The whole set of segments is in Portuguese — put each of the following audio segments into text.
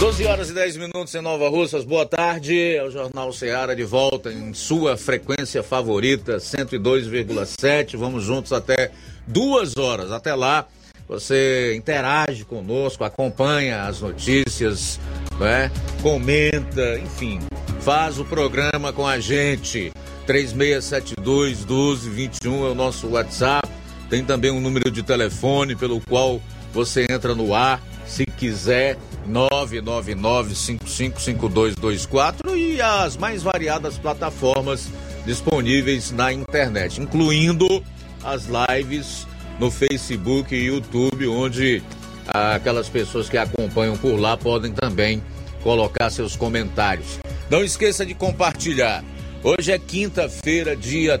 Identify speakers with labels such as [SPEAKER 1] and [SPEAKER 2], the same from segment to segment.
[SPEAKER 1] 12 horas e 10 minutos em Nova Russas. Boa tarde. É o Jornal Ceará de volta em sua frequência favorita, 102,7. Vamos juntos até duas horas. Até lá, você interage conosco, acompanha as notícias, né? comenta, enfim, faz o programa com a gente. 3672 1221 é o nosso WhatsApp. Tem também um número de telefone pelo qual você entra no ar se quiser 999-555224 e as mais variadas plataformas disponíveis na internet, incluindo as lives no Facebook e YouTube, onde aquelas pessoas que acompanham por lá podem também colocar seus comentários. Não esqueça de compartilhar. Hoje é quinta-feira, dia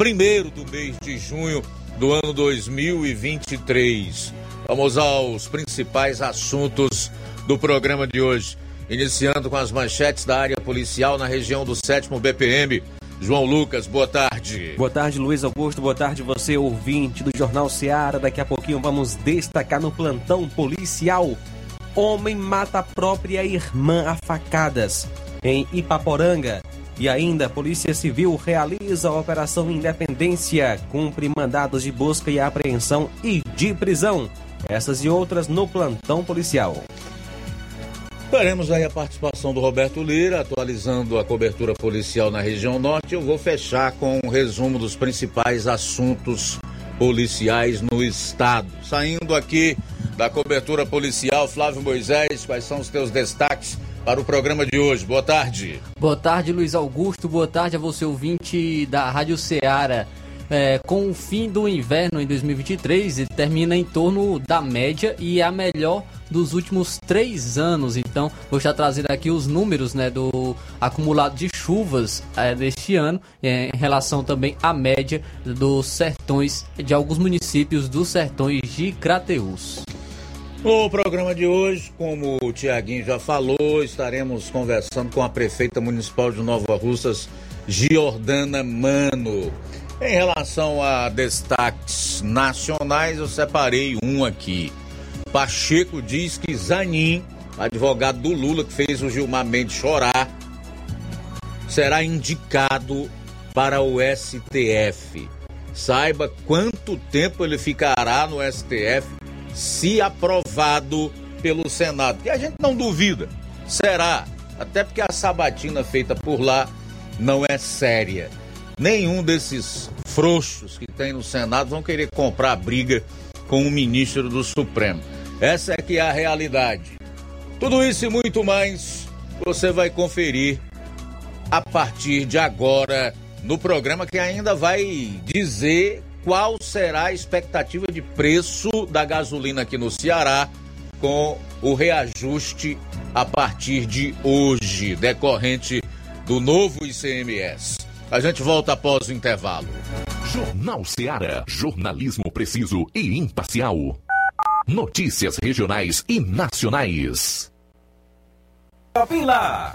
[SPEAKER 1] 1 do mês de junho do ano 2023. Vamos aos principais assuntos do programa de hoje. Iniciando com as manchetes da área policial na região do 7 BPM. João Lucas, boa tarde.
[SPEAKER 2] Boa tarde, Luiz Augusto. Boa tarde, você, ouvinte do Jornal Seara. Daqui a pouquinho vamos destacar no plantão policial. Homem mata a própria irmã a facadas em Ipaporanga. E ainda, Polícia Civil realiza a Operação Independência, cumpre mandados de busca e apreensão e de prisão. Essas e outras no plantão policial.
[SPEAKER 1] Teremos aí a participação do Roberto Lira, atualizando a cobertura policial na região norte. Eu vou fechar com um resumo dos principais assuntos policiais no estado. Saindo aqui da cobertura policial, Flávio Moisés, quais são os teus destaques para o programa de hoje? Boa tarde.
[SPEAKER 3] Boa tarde, Luiz Augusto. Boa tarde a você, ouvinte da Rádio Ceará é, com o fim do inverno em 2023 termina em torno da média e é a melhor dos últimos três anos. Então, vou estar trazendo aqui os números né, do acumulado de chuvas é, deste ano, é, em relação também à média dos sertões, de alguns municípios dos sertões de Crateús.
[SPEAKER 1] No programa de hoje, como o Tiaguinho já falou, estaremos conversando com a prefeita municipal de Nova Russas, Giordana Mano. Em relação a destaques nacionais, eu separei um aqui. Pacheco diz que Zanin, advogado do Lula que fez o Gilmar Mendes chorar, será indicado para o STF. Saiba quanto tempo ele ficará no STF se aprovado pelo Senado. Que a gente não duvida. Será. Até porque a sabatina feita por lá não é séria nenhum desses frouxos que tem no Senado vão querer comprar briga com o ministro do Supremo. Essa é que é a realidade. Tudo isso e muito mais você vai conferir a partir de agora no programa que ainda vai dizer qual será a expectativa de preço da gasolina aqui no Ceará com o reajuste a partir de hoje, decorrente do novo ICMS. A gente volta após o intervalo.
[SPEAKER 4] Jornal Seara. Jornalismo preciso e imparcial. Notícias regionais e nacionais.
[SPEAKER 5] Lá.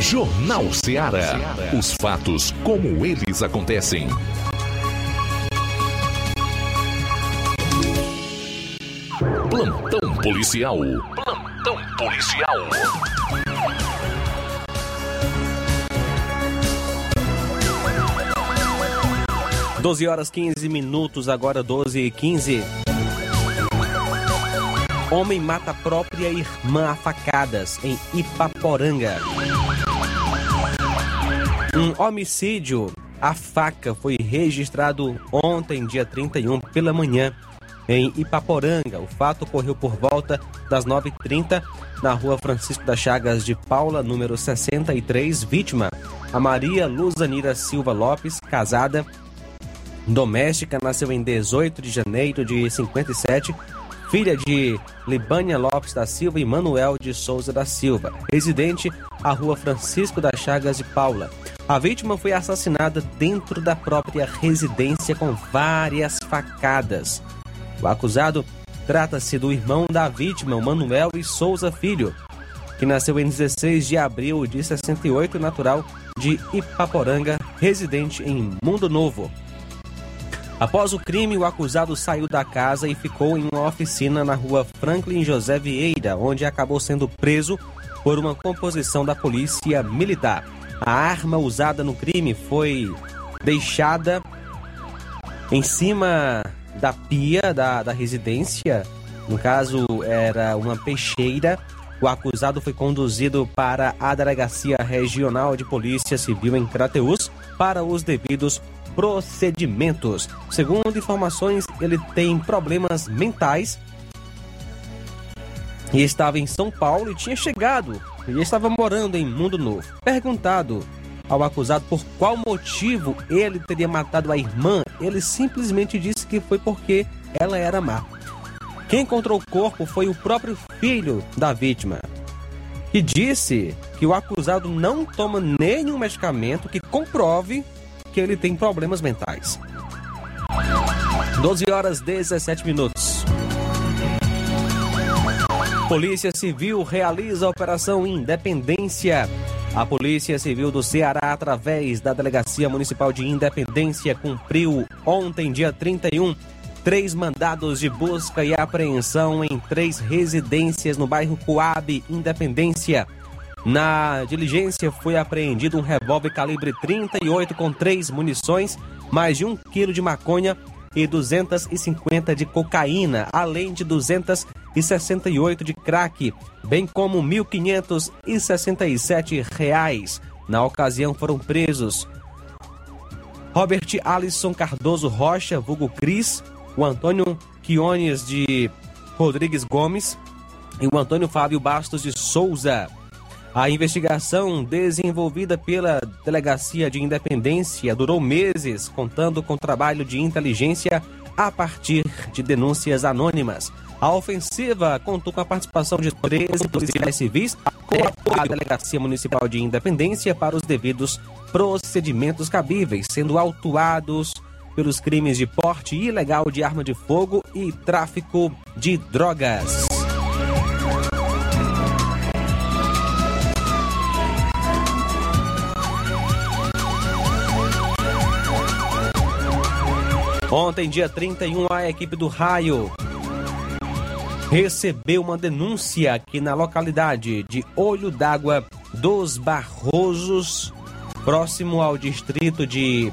[SPEAKER 4] Jornal Ceará. Os fatos como eles acontecem. Plantão policial. Plantão policial.
[SPEAKER 2] Doze horas 15 minutos, agora 12 e 15. Homem mata própria irmã a facadas em Ipaporanga. Um homicídio a faca foi registrado ontem, dia 31, pela manhã, em Ipaporanga. O fato ocorreu por volta das 9h30 na rua Francisco das Chagas de Paula, número 63. Vítima, a Maria Luzanira Silva Lopes, casada, doméstica, nasceu em 18 de janeiro de 57 filha de Libânia Lopes da Silva e Manuel de Souza da Silva, residente à rua Francisco das Chagas de Paula. A vítima foi assassinada dentro da própria residência com várias facadas. O acusado trata-se do irmão da vítima, Manuel e Souza Filho, que nasceu em 16 de abril de 68, natural de Ipaporanga, residente em Mundo Novo. Após o crime, o acusado saiu da casa e ficou em uma oficina na rua Franklin José Vieira, onde acabou sendo preso por uma composição da polícia militar. A arma usada no crime foi deixada em cima da pia da, da residência. No caso, era uma peixeira. O acusado foi conduzido para a Delegacia Regional de Polícia Civil em Crateús para os devidos procedimentos. Segundo informações, ele tem problemas mentais e estava em São Paulo e tinha chegado e estava morando em Mundo Novo. Perguntado ao acusado por qual motivo ele teria matado a irmã, ele simplesmente disse que foi porque ela era má. Quem encontrou o corpo foi o próprio filho da vítima, que disse que o acusado não toma nenhum medicamento que comprove que ele tem problemas mentais. 12 horas 17 minutos. Polícia Civil realiza a Operação Independência. A Polícia Civil do Ceará, através da Delegacia Municipal de Independência, cumpriu ontem, dia 31, três mandados de busca e apreensão em três residências no bairro Coab, Independência. Na diligência foi apreendido um revólver calibre 38 com três munições, mais de um quilo de maconha e 250 de cocaína, além de 268 de crack, bem como 1.567 reais. Na ocasião foram presos Robert Alisson Cardoso Rocha, vulgo Cris, o Antônio Quiones de Rodrigues Gomes e o Antônio Fábio Bastos de Souza. A investigação desenvolvida pela Delegacia de Independência durou meses, contando com trabalho de inteligência a partir de denúncias anônimas. A ofensiva contou com a participação de 13 policiais civis com a Delegacia Municipal de Independência para os devidos procedimentos cabíveis, sendo autuados pelos crimes de porte ilegal de arma de fogo e tráfico de drogas. Ontem, dia 31, a equipe do Raio recebeu uma denúncia aqui na localidade de Olho d'Água dos Barrosos, próximo ao distrito de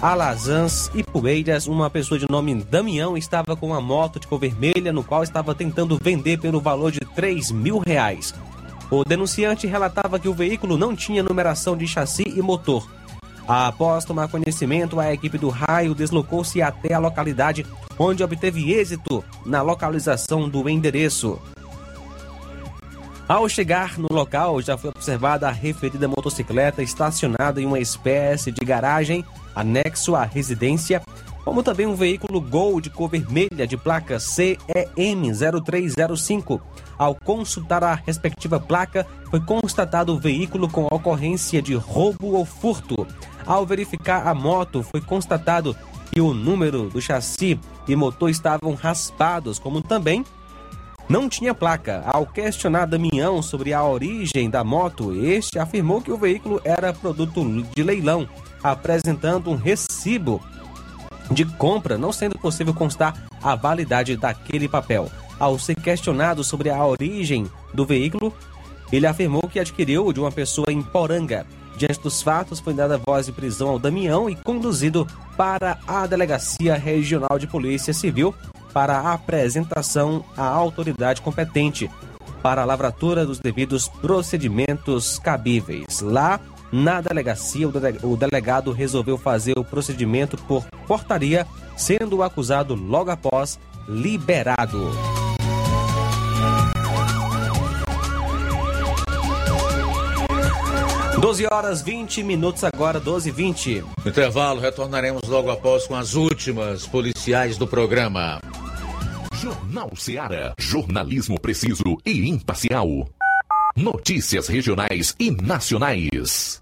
[SPEAKER 2] Alazãs e Poeiras. Uma pessoa de nome Damião estava com uma moto de cor vermelha, no qual estava tentando vender pelo valor de 3 mil reais. O denunciante relatava que o veículo não tinha numeração de chassi e motor. Após tomar conhecimento, a equipe do raio deslocou-se até a localidade, onde obteve êxito na localização do endereço. Ao chegar no local, já foi observada a referida motocicleta estacionada em uma espécie de garagem anexo à residência, como também um veículo Gol de cor vermelha de placa CEM 0305. Ao consultar a respectiva placa, foi constatado o veículo com ocorrência de roubo ou furto. Ao verificar a moto, foi constatado que o número do chassi e motor estavam raspados, como também não tinha placa. Ao questionar Damião sobre a origem da moto, este afirmou que o veículo era produto de leilão, apresentando um recibo de compra, não sendo possível constar a validade daquele papel. Ao ser questionado sobre a origem do veículo, ele afirmou que adquiriu de uma pessoa em Poranga. Diante dos fatos, foi dada voz de prisão ao Damião e conduzido para a Delegacia Regional de Polícia Civil para apresentação à autoridade competente para a lavratura dos devidos procedimentos cabíveis. Lá, na delegacia, o delegado resolveu fazer o procedimento por portaria, sendo o acusado logo após liberado. 12 horas 20 minutos agora, 12 e 20.
[SPEAKER 1] Intervalo, retornaremos logo após com as últimas policiais do programa.
[SPEAKER 4] Jornal Seara. Jornalismo preciso e imparcial. Notícias regionais e nacionais.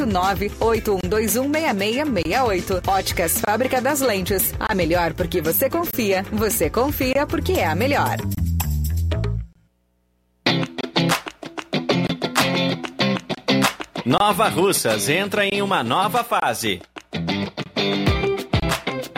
[SPEAKER 6] 981216668. Óticas Fábrica das Lentes. A melhor porque você confia. Você confia porque é a melhor.
[SPEAKER 7] Nova Russas entra em uma nova fase.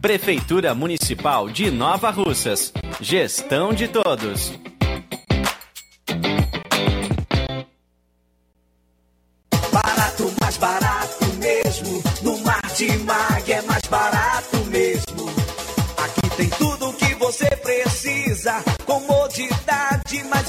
[SPEAKER 7] Prefeitura Municipal de Nova Russas. Gestão de todos.
[SPEAKER 8] Barato, mais barato mesmo. No Martimag é mais barato mesmo. Aqui tem tudo o que você precisa. Comodidade, mais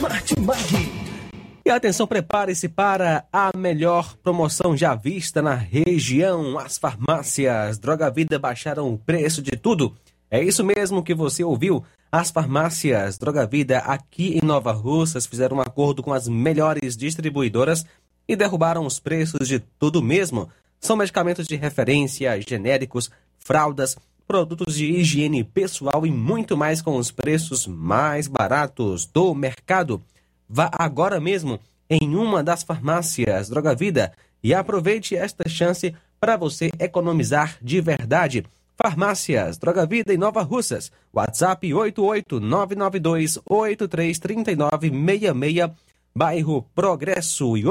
[SPEAKER 8] Martimag.
[SPEAKER 2] E atenção, prepare-se para a melhor promoção já vista na região. As farmácias Droga Vida baixaram o preço de tudo. É isso mesmo que você ouviu. As farmácias Droga Vida aqui em Nova Russas fizeram um acordo com as melhores distribuidoras e derrubaram os preços de tudo mesmo. São medicamentos de referência, genéricos, fraldas, produtos de higiene pessoal e muito mais com os preços mais baratos do mercado. Vá agora mesmo em uma das farmácias Droga Vida e aproveite esta chance para você economizar de verdade. Farmácias Droga Vida em Nova Russas. WhatsApp 88992833966. Bairro Progresso e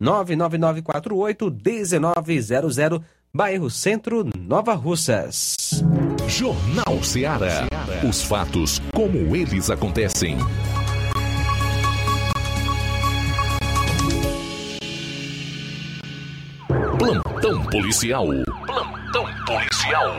[SPEAKER 2] 88999481900. Bairro Centro, Nova Russas.
[SPEAKER 4] Jornal Ceará. Os fatos como eles acontecem. Plantão policial. Plantão policial.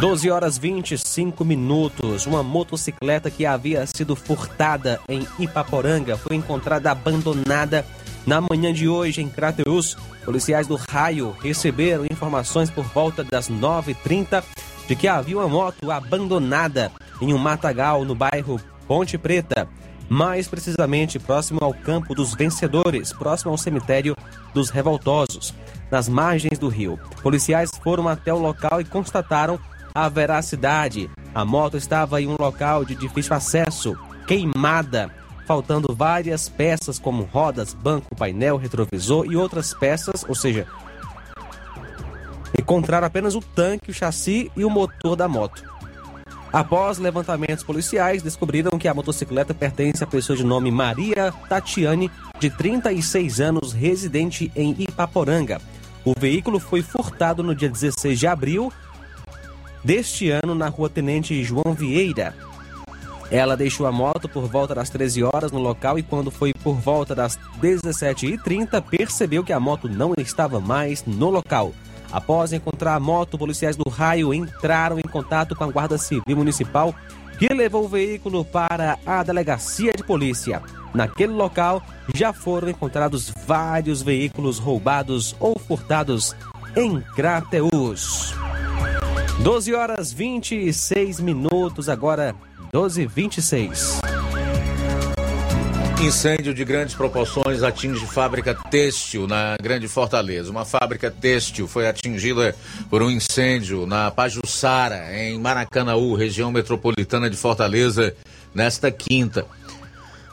[SPEAKER 2] 12 horas 25 minutos. Uma motocicleta que havia sido furtada em Ipaporanga foi encontrada abandonada na manhã de hoje em Crateus. Policiais do Raio receberam informações por volta das 9h30 de que havia uma moto abandonada em um matagal no bairro Ponte Preta mais precisamente próximo ao Campo dos Vencedores, próximo ao cemitério dos Revoltosos, nas margens do rio. Policiais foram até o local e constataram a veracidade. A moto estava em um local de difícil acesso, queimada, faltando várias peças como rodas, banco, painel, retrovisor e outras peças, ou seja, encontraram apenas o tanque, o chassi e o motor da moto. Após levantamentos policiais, descobriram que a motocicleta pertence à pessoa de nome Maria Tatiane, de 36 anos, residente em Ipaporanga. O veículo foi furtado no dia 16 de abril deste ano na rua Tenente João Vieira. Ela deixou a moto por volta das 13 horas no local e quando foi por volta das 17h30 percebeu que a moto não estava mais no local. Após encontrar a moto, policiais do raio entraram em contato com a Guarda Civil Municipal, que levou o veículo para a delegacia de polícia. Naquele local já foram encontrados vários veículos roubados ou furtados em Crateus. 12 horas 26 minutos, agora 12 26
[SPEAKER 1] Incêndio de grandes proporções atinge fábrica têxtil na Grande Fortaleza. Uma fábrica têxtil foi atingida por um incêndio na Pajuçara, em Maracanaú, região metropolitana de Fortaleza, nesta quinta.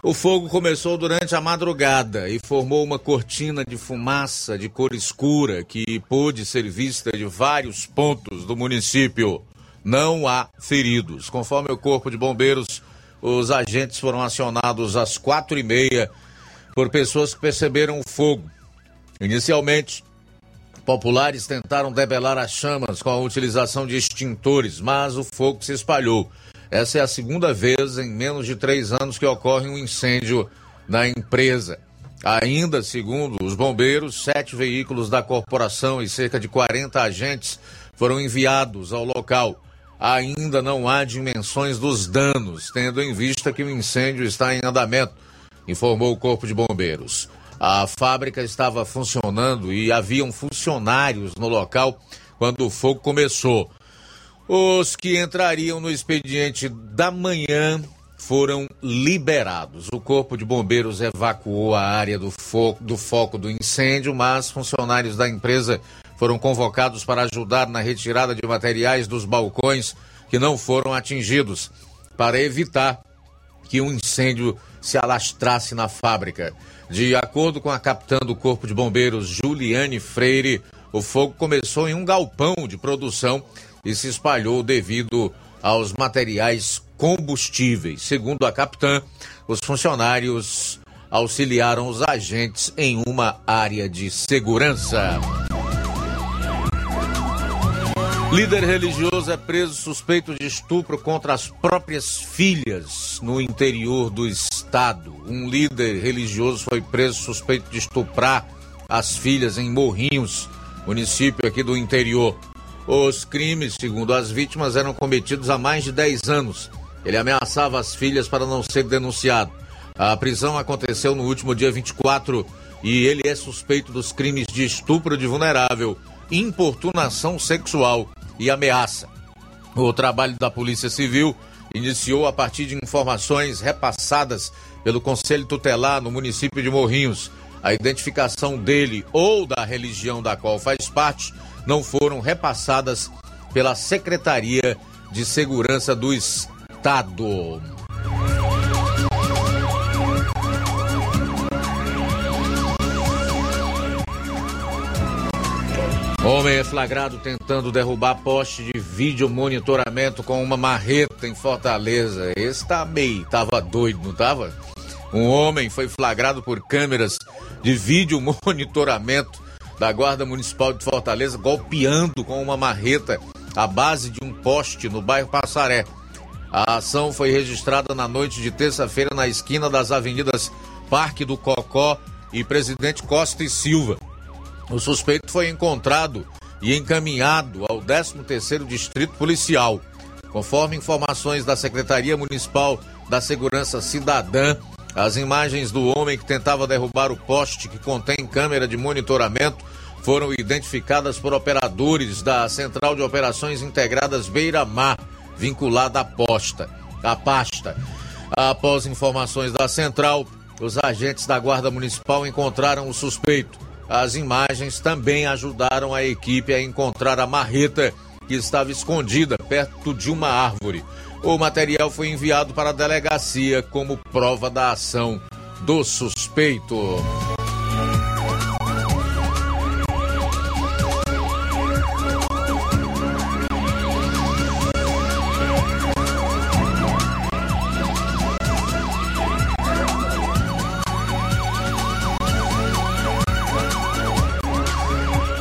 [SPEAKER 1] O fogo começou durante a madrugada e formou uma cortina de fumaça de cor escura que pôde ser vista de vários pontos do município. Não há feridos. Conforme o Corpo de Bombeiros os agentes foram acionados às quatro e meia por pessoas que perceberam o fogo. Inicialmente, populares tentaram debelar as chamas com a utilização de extintores, mas o fogo se espalhou. Essa é a segunda vez em menos de três anos que ocorre um incêndio na empresa. Ainda, segundo os bombeiros, sete veículos da corporação e cerca de 40 agentes foram enviados ao local ainda não há dimensões dos danos, tendo em vista que o incêndio está em andamento, informou o Corpo de Bombeiros. A fábrica estava funcionando e haviam funcionários no local quando o fogo começou. Os que entrariam no expediente da manhã foram liberados. O Corpo de Bombeiros evacuou a área do foco do, foco do incêndio, mas funcionários da empresa foram convocados para ajudar na retirada de materiais dos balcões que não foram atingidos, para evitar que um incêndio se alastrasse na fábrica. De acordo com a capitã do Corpo de Bombeiros, Juliane Freire, o fogo começou em um galpão de produção e se espalhou devido aos materiais combustíveis. Segundo a capitã, os funcionários auxiliaram os agentes em uma área de segurança. Líder religioso é preso suspeito de estupro contra as próprias filhas no interior do estado. Um líder religioso foi preso suspeito de estuprar as filhas em Morrinhos, município aqui do interior. Os crimes, segundo as vítimas, eram cometidos há mais de 10 anos. Ele ameaçava as filhas para não ser denunciado. A prisão aconteceu no último dia 24 e ele é suspeito dos crimes de estupro de vulnerável, importunação sexual e ameaça. O trabalho da Polícia Civil iniciou a partir de informações repassadas pelo Conselho Tutelar no município de Morrinhos. A identificação dele ou da religião da qual faz parte não foram repassadas pela Secretaria de Segurança do Estado. Homem é flagrado tentando derrubar poste de vídeo monitoramento com uma marreta em Fortaleza. Esse tá meio, tava doido, não tava? Um homem foi flagrado por câmeras de vídeo monitoramento da Guarda Municipal de Fortaleza golpeando com uma marreta a base de um poste no bairro Passaré. A ação foi registrada na noite de terça-feira na esquina das avenidas Parque do Cocó e Presidente Costa e Silva. O suspeito foi encontrado e encaminhado ao 13º Distrito Policial. Conforme informações da Secretaria Municipal da Segurança Cidadã, as imagens do homem que tentava derrubar o poste que contém câmera de monitoramento foram identificadas por operadores da Central de Operações Integradas Beira Mar, vinculada à posta, à pasta. Após informações da central, os agentes da Guarda Municipal encontraram o suspeito. As imagens também ajudaram a equipe a encontrar a marreta que estava escondida perto de uma árvore. O material foi enviado para a delegacia como prova da ação do suspeito.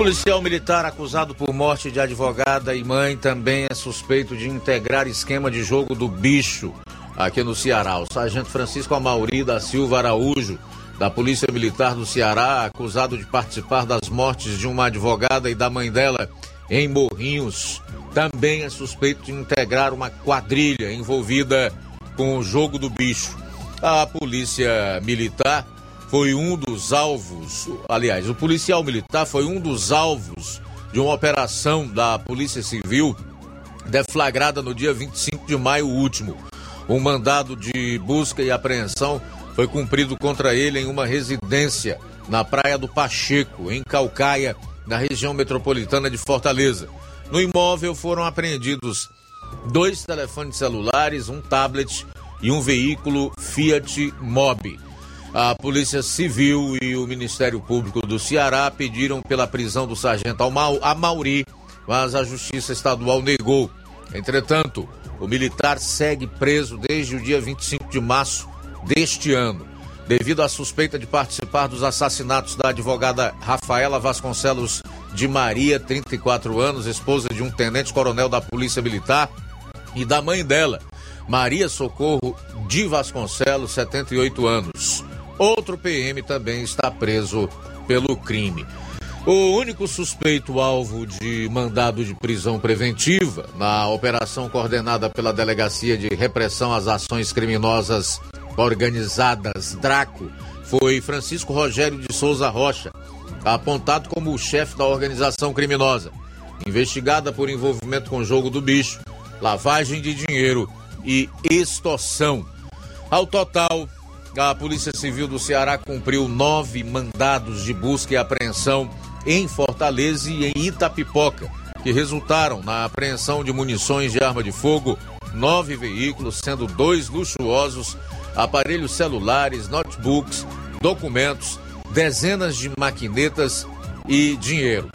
[SPEAKER 1] Policial militar acusado por morte de advogada e mãe também é suspeito de integrar esquema de jogo do bicho aqui no Ceará. O sargento Francisco Amauri da Silva Araújo, da Polícia Militar do Ceará, acusado de participar das mortes de uma advogada e da mãe dela em Morrinhos, também é suspeito de integrar uma quadrilha envolvida com o jogo do bicho. A Polícia Militar foi um dos alvos, aliás, o policial militar foi um dos alvos de uma operação da Polícia Civil deflagrada no dia 25 de maio último. Um mandado de busca e apreensão foi cumprido contra ele em uma residência na Praia do Pacheco, em Calcaia, na região metropolitana de Fortaleza. No imóvel foram apreendidos dois telefones celulares, um tablet e um veículo Fiat Mobi. A Polícia Civil e o Ministério Público do Ceará pediram pela prisão do sargento Amauri, mas a Justiça Estadual negou. Entretanto, o militar segue preso desde o dia 25 de março deste ano, devido à suspeita de participar dos assassinatos da advogada Rafaela Vasconcelos de Maria, 34 anos, esposa de um tenente-coronel da Polícia Militar, e da mãe dela, Maria Socorro de Vasconcelos, 78 anos. Outro PM também está preso pelo crime. O único suspeito alvo de mandado de prisão preventiva na operação coordenada pela Delegacia de Repressão às Ações Criminosas Organizadas Draco foi Francisco Rogério de Souza Rocha, apontado como o chefe da organização criminosa, investigada por envolvimento com jogo do bicho, lavagem de dinheiro e extorsão. Ao total, a Polícia Civil do Ceará cumpriu nove mandados de busca e apreensão em Fortaleza e em Itapipoca, que resultaram na apreensão de munições de arma de fogo, nove veículos, sendo dois luxuosos, aparelhos celulares, notebooks, documentos, dezenas de maquinetas e dinheiro.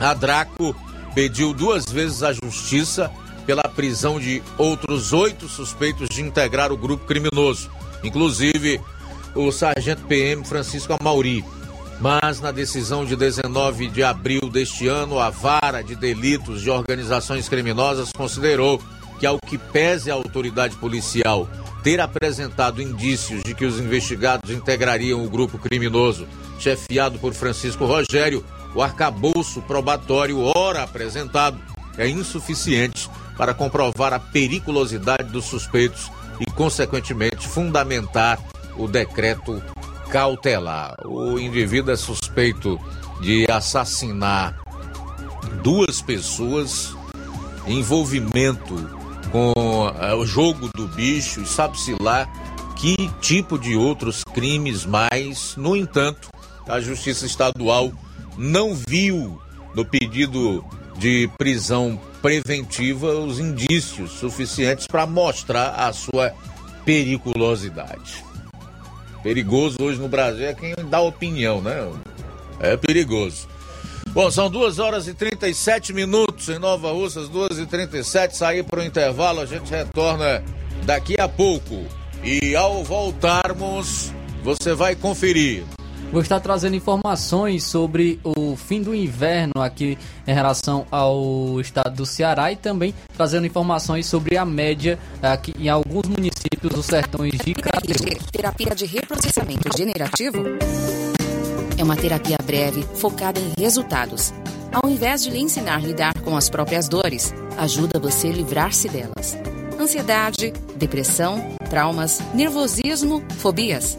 [SPEAKER 1] A Draco pediu duas vezes à justiça pela prisão de outros oito suspeitos de integrar o grupo criminoso, inclusive o sargento PM Francisco Amauri. Mas na decisão de 19 de abril deste ano, a vara de delitos de organizações criminosas considerou que, ao que pese a autoridade policial ter apresentado indícios de que os investigados integrariam o grupo criminoso chefiado por Francisco Rogério, o arcabouço probatório ora apresentado é insuficiente para comprovar a periculosidade dos suspeitos e, consequentemente, fundamentar o decreto cautelar. O indivíduo é suspeito de assassinar duas pessoas, envolvimento com uh, o jogo do bicho, e sabe-se lá que tipo de outros crimes mais. No entanto, a Justiça Estadual não viu no pedido de prisão preventiva os indícios suficientes para mostrar a sua periculosidade. Perigoso hoje no Brasil é quem dá opinião, né? É perigoso. Bom, são 2 horas e 37 minutos em Nova Russas, 2 e 37 Sair para o intervalo, a gente retorna daqui a pouco. E ao voltarmos, você vai conferir
[SPEAKER 3] Vou estar trazendo informações sobre o fim do inverno aqui em relação ao estado do Ceará e também trazendo informações sobre a média aqui em alguns municípios dos sertões de Crateús.
[SPEAKER 9] Terapia de reprocessamento generativo é uma terapia breve focada em resultados. Ao invés de lhe ensinar a lidar com as próprias dores, ajuda você a livrar-se delas. Ansiedade, depressão, traumas, nervosismo, fobias.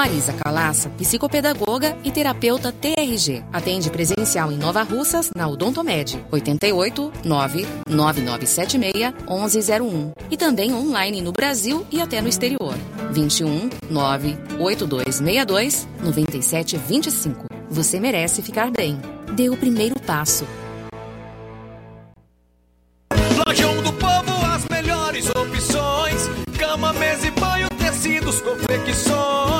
[SPEAKER 9] Marisa Calaça, psicopedagoga e terapeuta TRG. Atende presencial em Nova Russas, na Odontomed, 88 99976 1101. E também online no Brasil e até no exterior, 21 98262 9725. Você merece ficar bem. Dê o primeiro passo.
[SPEAKER 8] Lojão do Povo, as melhores opções: cama, mesa e banho, tecidos, confecções.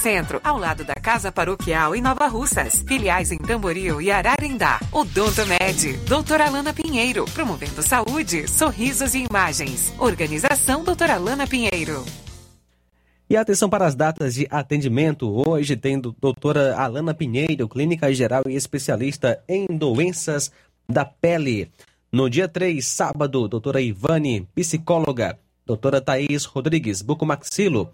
[SPEAKER 10] Centro, ao lado da Casa Paroquial em Nova Russas. Filiais em Tamboril e Ararindá. Odonto Med, doutora Alana Pinheiro, promovendo saúde, sorrisos e imagens. Organização doutora Alana Pinheiro.
[SPEAKER 2] E atenção para as datas de atendimento. Hoje tem do- doutora Alana Pinheiro, clínica geral e especialista em doenças da pele. No dia 3, sábado, doutora Ivane, psicóloga. Doutora Thaís Rodrigues, bucomaxilo.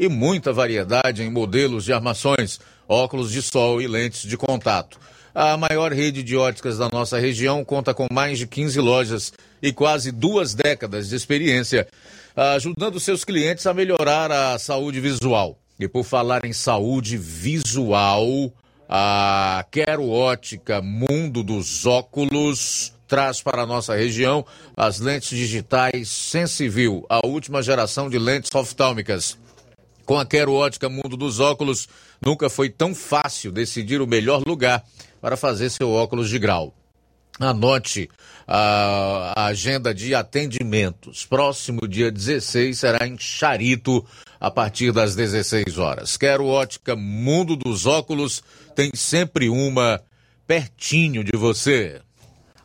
[SPEAKER 1] e muita variedade em modelos de armações, óculos de sol e lentes de contato. A maior rede de óticas da nossa região conta com mais de 15 lojas e quase duas décadas de experiência, ajudando seus clientes a melhorar a saúde visual. E por falar em saúde visual, a Quero Ótica Mundo dos Óculos traz para a nossa região as lentes digitais Sensivil, a última geração de lentes oftálmicas. Com a Quero Ótica Mundo dos Óculos, nunca foi tão fácil decidir o melhor lugar para fazer seu óculos de grau. Anote a, agenda de atendimentos. Próximo dia 16 será em Charito, a partir das 16 horas. Quero ótica Mundo dos Óculos, tem sempre uma pertinho de você.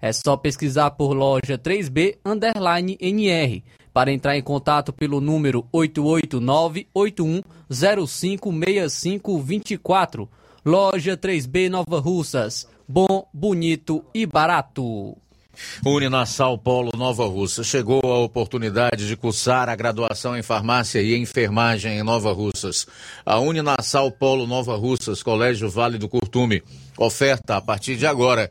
[SPEAKER 3] É só pesquisar por loja 3B underline NR. Para entrar em contato pelo número 889-8105-6524. Loja 3B Nova Russas. Bom, bonito e barato.
[SPEAKER 1] Uninassal Polo Nova Russa. Chegou a oportunidade de cursar a graduação em farmácia e enfermagem em Nova Russas. A Uninassal Polo Nova Russas, Colégio Vale do Curtume, oferta a partir de agora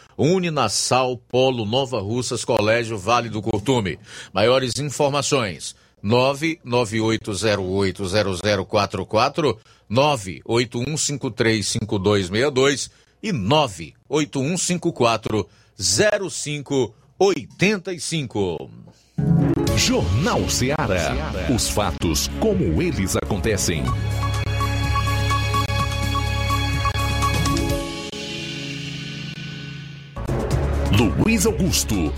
[SPEAKER 1] Uninassal Polo Nova Russas Colégio Vale do Curtume. Maiores informações: 998080044, 981535262 e 981540585.
[SPEAKER 4] Jornal Ceará. Os fatos como eles acontecem. Luiz Augusto.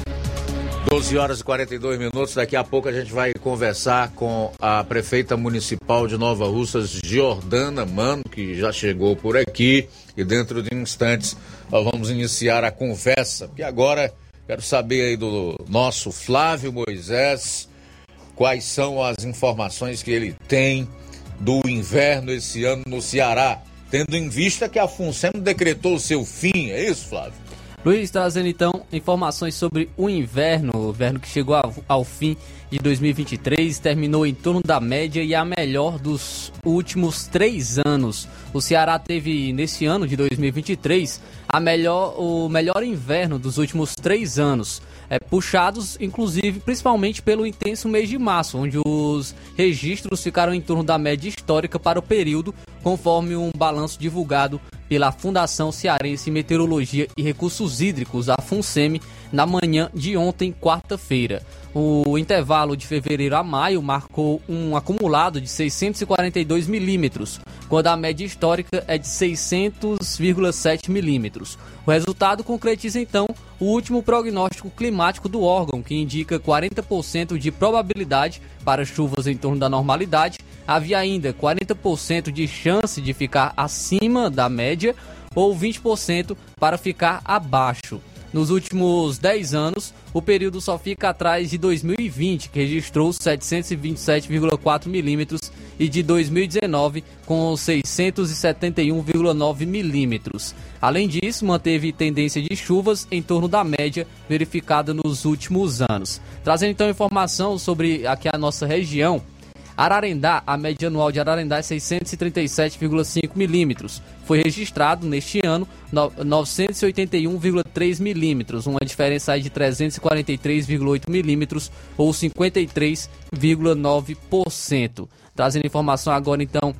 [SPEAKER 1] 12 horas e 42 minutos. Daqui a pouco a gente vai conversar com a prefeita municipal de Nova Russas, Jordana Mano, que já chegou por aqui. E dentro de instantes nós vamos iniciar a conversa. E agora quero saber aí do nosso Flávio Moisés quais são as informações que ele tem do inverno esse ano no Ceará, tendo em vista que a FUNSEM decretou o seu fim. É isso, Flávio?
[SPEAKER 3] Luiz, trazendo então informações sobre o inverno, o inverno que chegou ao, fim de 2023, terminou em torno da média e a melhor dos últimos três anos. O Ceará teve nesse ano de 2023 a melhor, o melhor inverno dos últimos três anos. É, puxados, inclusive, principalmente pelo intenso mês de março, onde os registros ficaram em torno da média histórica para o período, conforme um balanço divulgado pela Fundação Cearense Meteorologia e Recursos Hídricos, a FUNSEMI, na manhã de ontem, quarta-feira. O intervalo de fevereiro a maio marcou um acumulado de 642 milímetros, quando a média histórica é de 600,7 milímetros. O resultado concretiza então o último prognóstico climático do órgão, que indica 40% de probabilidade para chuvas em torno da normalidade. Havia ainda 40% de chance de ficar acima da média ou 20% para ficar abaixo. Nos últimos 10 anos, o período só fica atrás de 2020, que registrou 727,4 milímetros, e de 2019, com 671,9 milímetros. Além disso, manteve tendência de chuvas em torno da média verificada nos últimos anos. Trazendo então informação sobre aqui a nossa região, Ararendá, a média anual de Ararendá é 637,5 milímetros. Foi registrado neste ano 981,3 milímetros, uma diferença de 343,8 milímetros ou 53,9%. Trazendo informação agora então,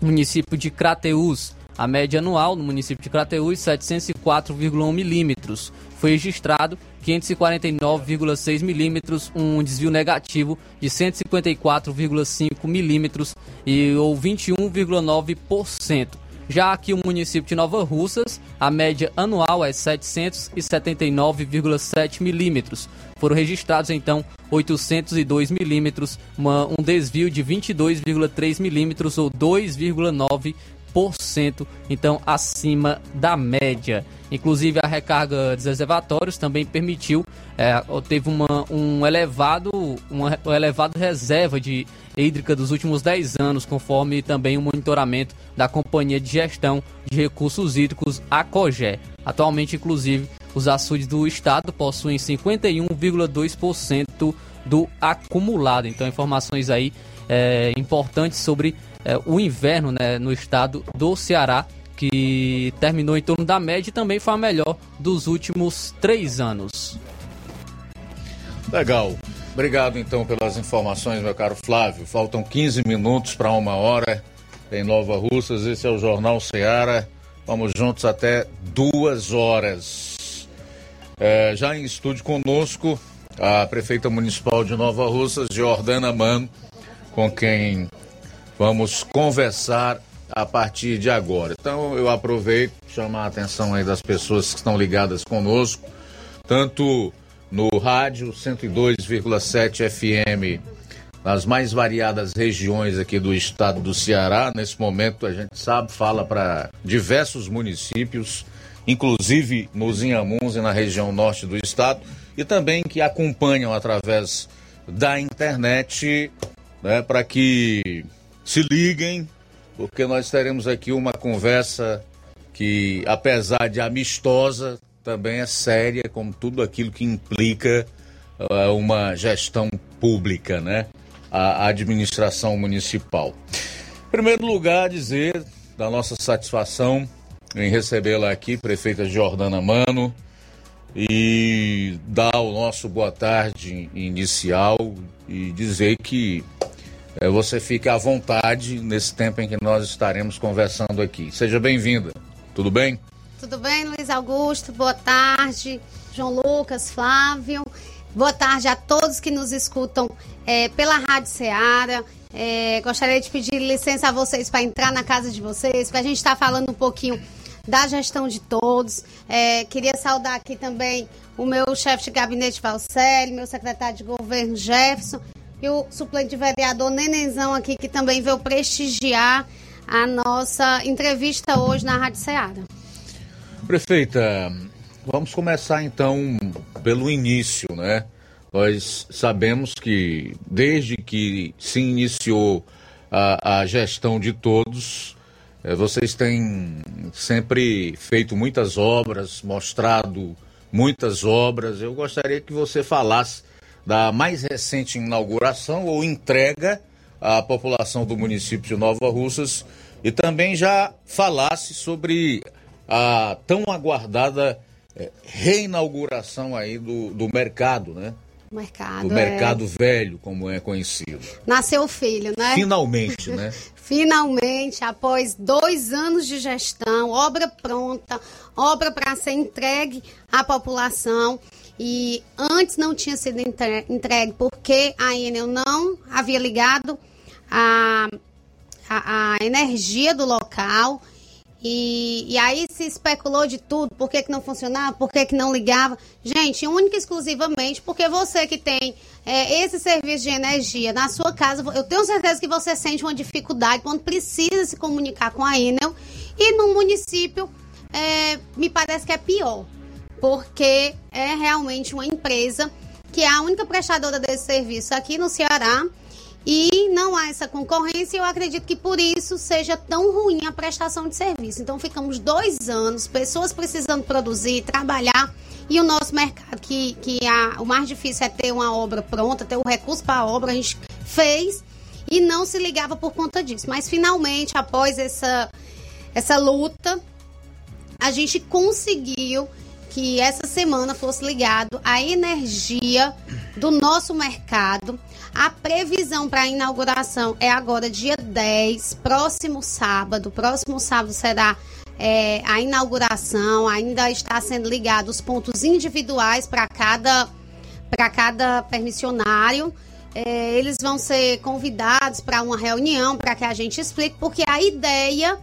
[SPEAKER 3] município de Crateús. A média anual no município de Crateús, 704,1 milímetros. Foi registrado 549,6 milímetros, um desvio negativo de 154,5 milímetros e ou 21,9%. Já aqui o município de Nova Russas, a média anual é 779,7 milímetros. Foram registrados então 802 milímetros, um desvio de 22,3 milímetros ou 2,9%, então acima da média. Inclusive a recarga dos reservatórios também permitiu, é, teve uma, um elevado, uma, uma elevada reserva de hídrica dos últimos 10 anos, conforme também o monitoramento da Companhia de Gestão de Recursos Hídricos, a COGÉ. Atualmente, inclusive, os açudes do estado possuem 51,2% do acumulado. Então, informações aí é, importantes sobre é, o inverno né, no estado do Ceará, que terminou em torno da média e também foi a melhor dos últimos três anos.
[SPEAKER 1] Legal. Obrigado então pelas informações, meu caro Flávio. Faltam 15 minutos para uma hora em Nova Russas. Esse é o Jornal Ceará. Vamos juntos até duas horas. É, já em estúdio conosco, a prefeita municipal de Nova Russas, Jordana Mano, com quem vamos conversar a partir de agora. Então eu aproveito chamar a atenção aí das pessoas que estão ligadas conosco, tanto no rádio 102,7 FM nas mais variadas regiões aqui do estado do Ceará. Nesse momento a gente sabe, fala para diversos municípios, inclusive nos Inhamuns e na região norte do estado, e também que acompanham através da internet, né, para que se liguem, porque nós teremos aqui uma conversa que, apesar de amistosa, também é séria, como tudo aquilo que implica uh, uma gestão pública, né? A administração municipal. Em primeiro lugar, dizer da nossa satisfação em recebê-la aqui, prefeita Jordana Mano, e dar o nosso boa tarde inicial e dizer que você fica à vontade nesse tempo em que nós estaremos conversando aqui. Seja bem-vinda. Tudo bem?
[SPEAKER 11] Tudo bem, Luiz Augusto? Boa tarde, João Lucas, Flávio. Boa tarde a todos que nos escutam eh, pela Rádio Ceará. Eh, gostaria de pedir licença a vocês para entrar na casa de vocês, para a gente estar falando um pouquinho da gestão de todos. Eh, queria saudar aqui também o meu chefe de gabinete, Valcélio, meu secretário de governo, Jefferson, e o suplente vereador Nenenzão aqui, que também veio prestigiar a nossa entrevista hoje na Rádio Ceará.
[SPEAKER 1] Prefeita, vamos começar então pelo início, né? Nós sabemos que desde que se iniciou a, a gestão de todos, eh, vocês têm sempre feito muitas obras, mostrado muitas obras. Eu gostaria que você falasse da mais recente inauguração ou entrega à população do município de Nova Russas e também já falasse sobre a tão aguardada eh, reinauguração aí do, do mercado, né?
[SPEAKER 11] Mercado.
[SPEAKER 1] Do mercado velho, como é conhecido.
[SPEAKER 11] Nasceu o filho, né?
[SPEAKER 1] Finalmente, né?
[SPEAKER 11] Finalmente, após dois anos de gestão, obra pronta, obra para ser entregue à população. E antes não tinha sido entre- entregue porque a Enel não havia ligado a, a, a energia do local. E, e aí se especulou de tudo, por que, que não funcionava, por que, que não ligava. Gente, única e exclusivamente porque você que tem é, esse serviço de energia na sua casa, eu tenho certeza que você sente uma dificuldade quando precisa se comunicar com a Enel. E no município, é, me parece que é pior, porque é realmente uma empresa que é a única prestadora desse serviço aqui no Ceará e não há essa concorrência. Eu acredito que por isso seja tão ruim a prestação de serviço. Então, ficamos dois anos, pessoas precisando produzir, trabalhar. E o nosso mercado, que, que a, o mais difícil é ter uma obra pronta, ter o recurso para a obra, a gente fez e não se ligava por conta disso. Mas finalmente, após essa, essa luta, a gente conseguiu que essa semana fosse ligado a energia do nosso mercado A previsão para a inauguração é agora dia 10, próximo sábado. Próximo sábado será é, a inauguração. Ainda está sendo ligado os pontos individuais para cada, para cada permissionário. É, eles vão ser convidados para uma reunião para que a gente explique, porque a ideia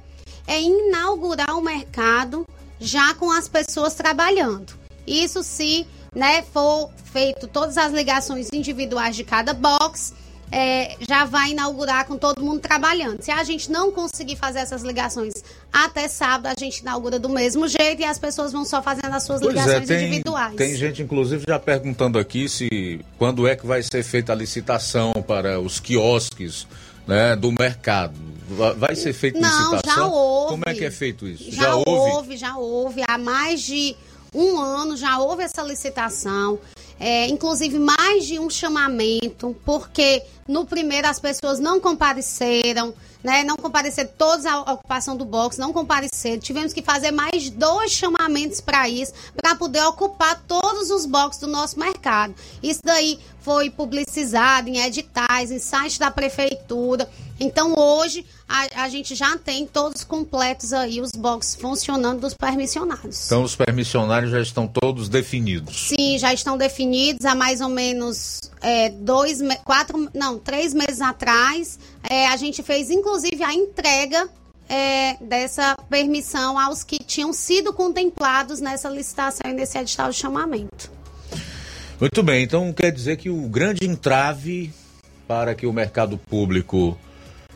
[SPEAKER 11] é inaugurar o mercado já com as pessoas trabalhando. Isso se né, for feito todas as ligações individuais de cada box, é, já vai inaugurar com todo mundo trabalhando. Se a gente não conseguir fazer essas ligações até sábado, a gente inaugura do mesmo jeito e as pessoas vão só fazendo as suas
[SPEAKER 1] Pois é,
[SPEAKER 11] ligações
[SPEAKER 1] tem,
[SPEAKER 11] individuais.
[SPEAKER 1] tem gente, inclusive, já perguntando aqui se quando é que vai ser feita a licitação para os quiosques né, do mercado. Va- Vai ser feita
[SPEAKER 11] Não,
[SPEAKER 1] licitação?
[SPEAKER 11] já houve.
[SPEAKER 1] Como é que é feito isso?
[SPEAKER 11] Já, houve? já houve. Há mais de um ano já houve essa licitação. É, inclusive mais de um chamamento, porque no primeiro as pessoas não compareceram, né? Não compareceram todos a ocupação do box, não compareceram. Tivemos que fazer mais dois chamamentos para isso, para poder ocupar todos os boxes do nosso mercado. Isso daí foi publicizado em editais, em sites da prefeitura. Então hoje a, a gente já tem todos completos aí os boxes funcionando dos permissionários.
[SPEAKER 1] Então os permissionários já estão todos definidos.
[SPEAKER 11] Sim, já estão definidos há mais ou menos é, dois, quatro, não, três meses atrás. É, a gente fez inclusive a entrega é, dessa permissão aos que tinham sido contemplados nessa licitação e nesse edital de chamamento.
[SPEAKER 1] Muito bem, então quer dizer que o grande entrave para que o mercado público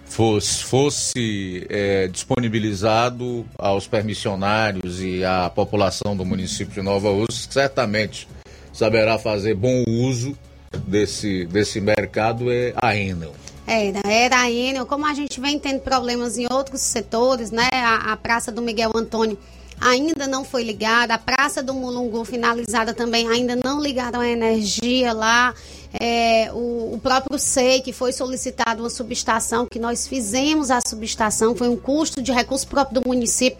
[SPEAKER 1] fosse, fosse é, disponibilizado aos permissionários e à população do município de Nova Rússia, certamente saberá fazer bom uso desse, desse mercado é a Enel.
[SPEAKER 11] Era, era a Enel, como a gente vem tendo problemas em outros setores, né? A, a Praça do Miguel Antônio ainda não foi ligada, a Praça do Mulungu finalizada também ainda não ligaram a energia lá. É, o, o próprio SEI, que foi solicitado uma subestação, que nós fizemos a subestação, foi um custo de recurso próprio do município,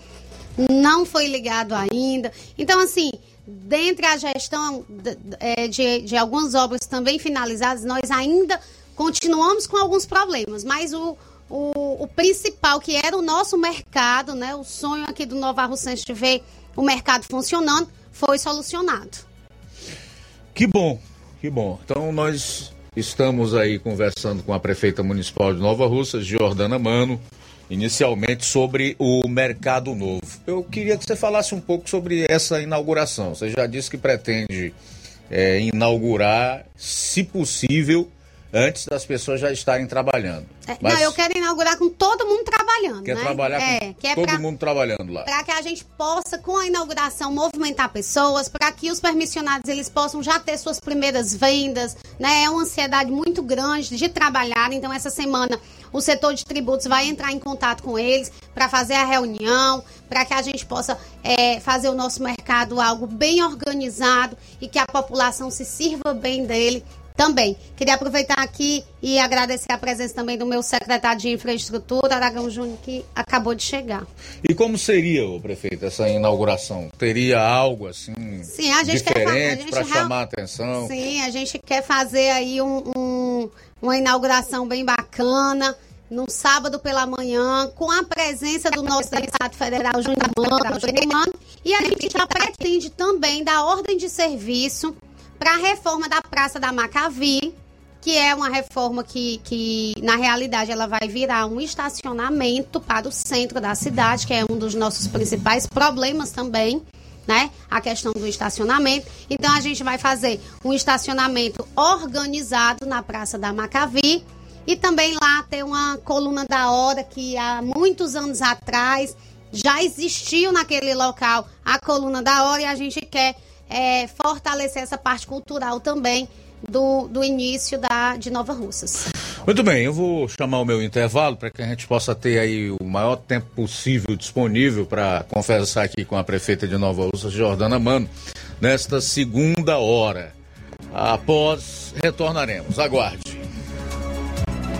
[SPEAKER 11] não foi ligado ainda. Então, assim, dentre a gestão de, é, de, de algumas obras também finalizadas, nós ainda continuamos com alguns problemas, mas o, o, o principal, que era o nosso mercado, né, o sonho aqui do Nova Russense de ver o mercado funcionando, foi solucionado.
[SPEAKER 1] Que bom, que bom. Então nós estamos aí conversando com a prefeita municipal de Nova Russas, Jordana Mano, inicialmente sobre o Mercado Novo. Eu queria que você falasse um pouco sobre essa inauguração. Você já disse que pretende é, inaugurar, se possível, antes das pessoas já estarem trabalhando.
[SPEAKER 11] É,
[SPEAKER 1] Mas
[SPEAKER 11] Não, eu quero inaugurar com todo mundo trabalhando,
[SPEAKER 1] quer
[SPEAKER 11] né?
[SPEAKER 1] trabalhar
[SPEAKER 11] é,
[SPEAKER 1] com
[SPEAKER 11] é
[SPEAKER 1] todo
[SPEAKER 11] pra-
[SPEAKER 1] mundo trabalhando lá.
[SPEAKER 11] para que a gente possa, com a inauguração, movimentar pessoas, para que os permissionados eles possam já ter suas primeiras vendas, né? É uma ansiedade muito grande de trabalhar. Então, essa semana, o setor de tributos vai entrar em contato com eles para fazer a reunião, para que a gente possa é, fazer o nosso mercado algo bem organizado e que a população se sirva bem dele também. Queria aproveitar aqui e agradecer a presença também do meu secretário de Infraestrutura, Aragão Júnior, que acabou de chegar.
[SPEAKER 1] E como seria, ô prefeito, essa inauguração? Teria algo assim
[SPEAKER 11] Sim, a gente
[SPEAKER 1] diferente para
[SPEAKER 11] real-
[SPEAKER 1] chamar a atenção?
[SPEAKER 11] Sim, a gente quer fazer aí um- um- uma inauguração bem bacana. No sábado pela manhã, com a presença do nosso deputado federal Júnior Mano, e a gente já pretende também dar ordem de serviço para a reforma da Praça da Macavi, que é uma reforma que, que, na realidade, ela vai virar um estacionamento para o centro da cidade, que é um dos nossos principais problemas também, né? A questão do estacionamento. Então, a gente vai fazer um estacionamento organizado na Praça da Macavi e também lá ter uma coluna da hora que há muitos anos atrás já existiu naquele local a coluna da hora e a gente quer é, fortalecer essa parte cultural também do, do início da, de Nova Russas.
[SPEAKER 1] Muito bem, eu vou chamar o meu intervalo para que a gente possa ter aí o maior tempo possível disponível para conversar aqui com a prefeita de Nova Russa, Jordana Mano, nesta segunda hora. Após, retornaremos. Aguarde.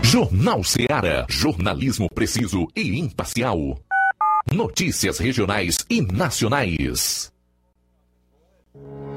[SPEAKER 4] Jornal Seara. Jornalismo preciso e imparcial. Notícias regionais e nacionais. Thank you.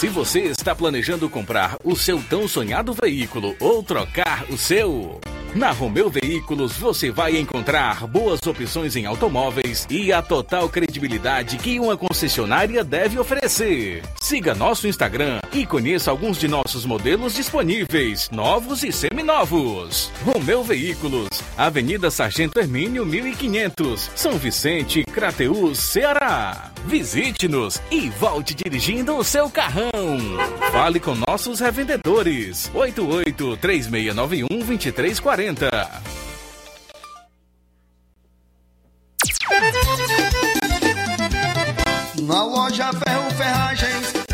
[SPEAKER 5] Se você está planejando comprar o seu tão sonhado veículo ou trocar o seu, na Romeu Veículos você vai encontrar boas opções em automóveis e a total credibilidade que uma concessionária deve oferecer. Siga nosso Instagram e conheça alguns de nossos modelos disponíveis, novos e seminovos. Romeu Veículos, Avenida Sargento Hermínio 1500, São Vicente, Crateús, Ceará. Visite-nos e volte dirigindo o seu carrão. Fale com nossos revendedores. 88 3691 2340.
[SPEAKER 12] Na loja Ferro Ferragens,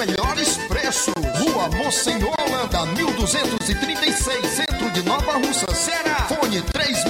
[SPEAKER 12] Melhores preços. Rua Monsenhor Holanda, 1236, centro de Nova Russa, Ceará. Fone 36720179.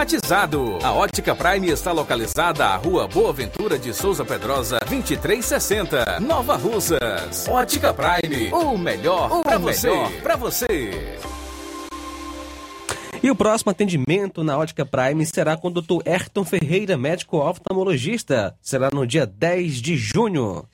[SPEAKER 5] climatizado. A Ótica Prime está localizada à Rua Boa Ventura de Souza Pedrosa, 2360, Nova Russas. Ótica Prime, o melhor para você. Para você.
[SPEAKER 2] E o próximo atendimento na Ótica Prime será com o Dr. Ayrton Ferreira, médico oftalmologista. Será no dia 10 de junho.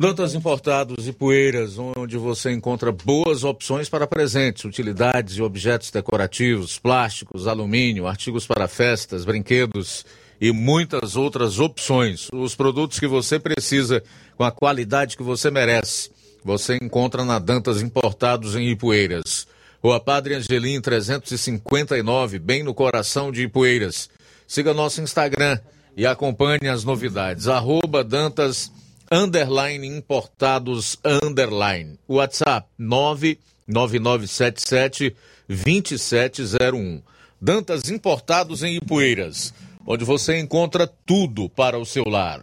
[SPEAKER 1] Dantas Importados e Poeiras, onde você encontra boas opções para presentes, utilidades e objetos decorativos, plásticos, alumínio, artigos para festas, brinquedos e muitas outras opções. Os produtos que você precisa com a qualidade que você merece, você encontra na Dantas Importados em Ipueiras. Rua Padre Angelim 359, bem no coração de Ipueiras. Siga nosso Instagram e acompanhe as novidades. Arroba Dantas underline importados underline. WhatsApp 99977 2701. Dantas Importados em Ipueiras, onde você encontra tudo para o seu lar.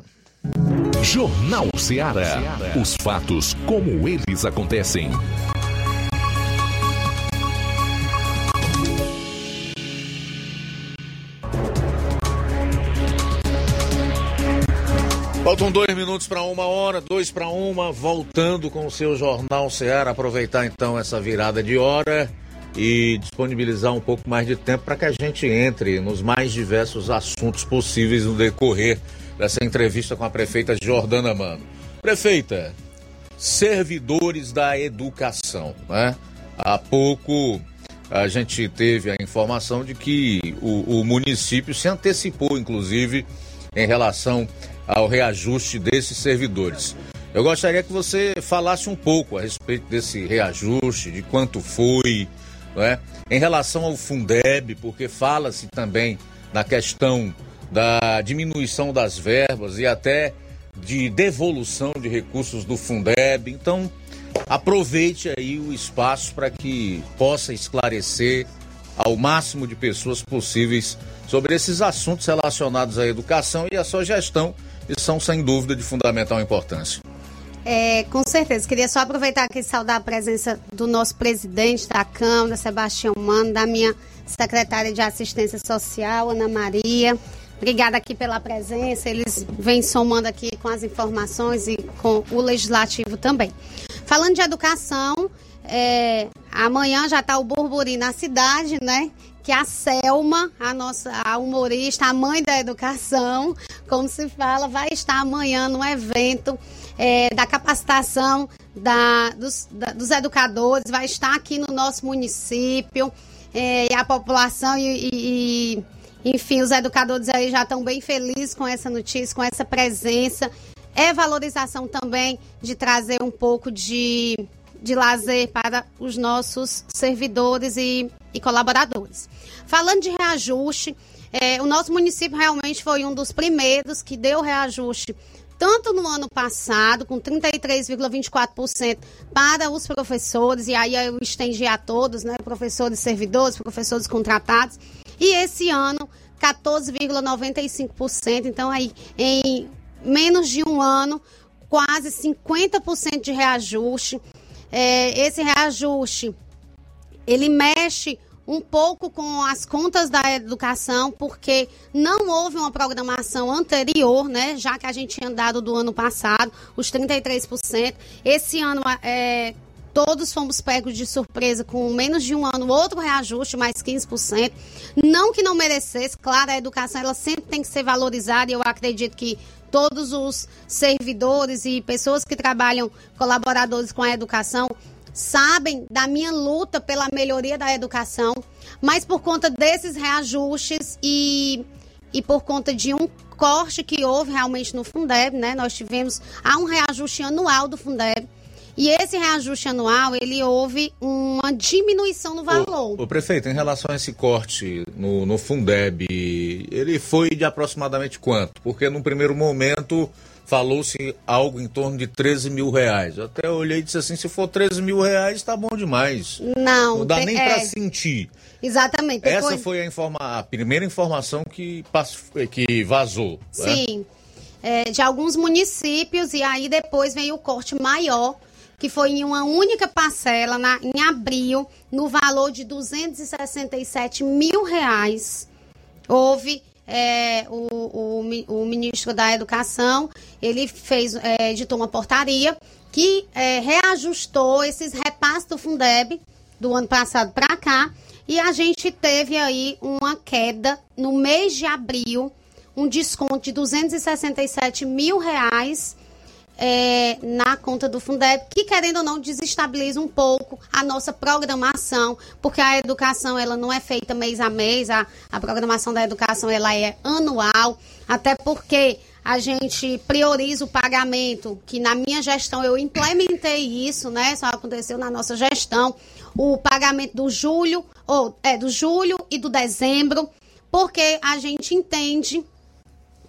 [SPEAKER 4] Jornal Ceará. Os fatos como eles acontecem.
[SPEAKER 1] Faltam dois minutos para uma hora, dois para uma, voltando com o seu Jornal Ceará. Aproveitar então essa virada de hora e disponibilizar um pouco mais de tempo para que a gente entre nos mais diversos assuntos possíveis no decorrer dessa entrevista com a prefeita Jordana Mano. Prefeita, servidores da educação, né? Há pouco a gente teve a informação de que o, o município se antecipou, inclusive, em relação ao reajuste desses servidores. Eu gostaria que você falasse um pouco a respeito desse reajuste, de quanto foi, não é? em relação ao Fundeb, porque fala-se também na questão da diminuição das verbas e até de devolução de recursos do Fundeb. Então, aproveite aí o espaço para que possa esclarecer ao máximo de pessoas possíveis sobre esses assuntos relacionados à educação e à sua gestão, que são sem dúvida de fundamental importância.
[SPEAKER 11] É, com certeza. Queria só aproveitar aqui e saudar a presença do nosso presidente da Câmara, Sebastião Mano, da minha secretária de Assistência Social, Ana Maria. Obrigada aqui pela presença. Eles vêm somando aqui com as informações e com o legislativo também. Falando de educação, é, amanhã já está o burburinho na cidade, né? Que a Selma, a nossa a humorista, a mãe da educação, como se fala, vai estar amanhã no evento é, da capacitação da, dos, da, dos educadores, vai estar aqui no nosso município. É, e a população e, e, enfim, os educadores aí já estão bem felizes com essa notícia, com essa presença. É valorização também de trazer um pouco de, de lazer para os nossos servidores e, e colaboradores. Falando de reajuste, é, o nosso município realmente foi um dos primeiros que deu reajuste tanto no ano passado, com 33,24% para os professores, e aí eu estendi a todos, né? Professores servidores, professores contratados, e esse ano 14,95%. Então, aí, em menos de um ano, quase 50% de reajuste. É, esse reajuste ele mexe um pouco com as contas da educação, porque não houve uma programação anterior, né? Já que a gente tinha dado do ano passado, os 33%. Esse ano, é, todos fomos pegos de surpresa com menos de um ano, outro reajuste, mais 15%. Não que não merecesse, claro, a educação ela sempre tem que ser valorizada e eu acredito que todos os servidores e pessoas que trabalham, colaboradores com a educação, sabem da minha luta pela melhoria da educação, mas por conta desses reajustes e, e por conta de um corte que houve realmente no Fundeb, né? Nós tivemos há um reajuste anual do Fundeb. E esse reajuste anual, ele houve uma diminuição no valor.
[SPEAKER 1] O, o prefeito, em relação a esse corte no, no Fundeb, ele foi de aproximadamente quanto? Porque num primeiro momento falou-se algo em torno de 13 mil reais. Eu até olhei e disse assim, se for 13 mil reais, tá bom demais.
[SPEAKER 11] Não.
[SPEAKER 1] Não dá
[SPEAKER 11] tem,
[SPEAKER 1] nem
[SPEAKER 11] é,
[SPEAKER 1] para sentir.
[SPEAKER 11] Exatamente. Depois...
[SPEAKER 1] Essa foi a, informa a primeira informação que, que vazou.
[SPEAKER 11] Né? Sim. Né? É, de alguns municípios, e aí depois veio o corte maior, que foi em uma única parcela, na, em abril, no valor de 267 mil reais. Houve é, o, o, o, ministro da Educação, ele fez, é, editou uma portaria que é, reajustou esses repasses do Fundeb do ano passado para cá e a gente teve aí uma queda no mês de abril, um desconto de 267 mil reais é, na conta do Fundeb, que querendo ou não desestabiliza um pouco a nossa programação, porque a educação ela não é feita mês a mês, a, a programação da educação ela é anual, até porque a gente prioriza o pagamento, que na minha gestão eu implementei isso, né? Só aconteceu na nossa gestão, o pagamento do julho, ou é do julho e do dezembro, porque a gente entende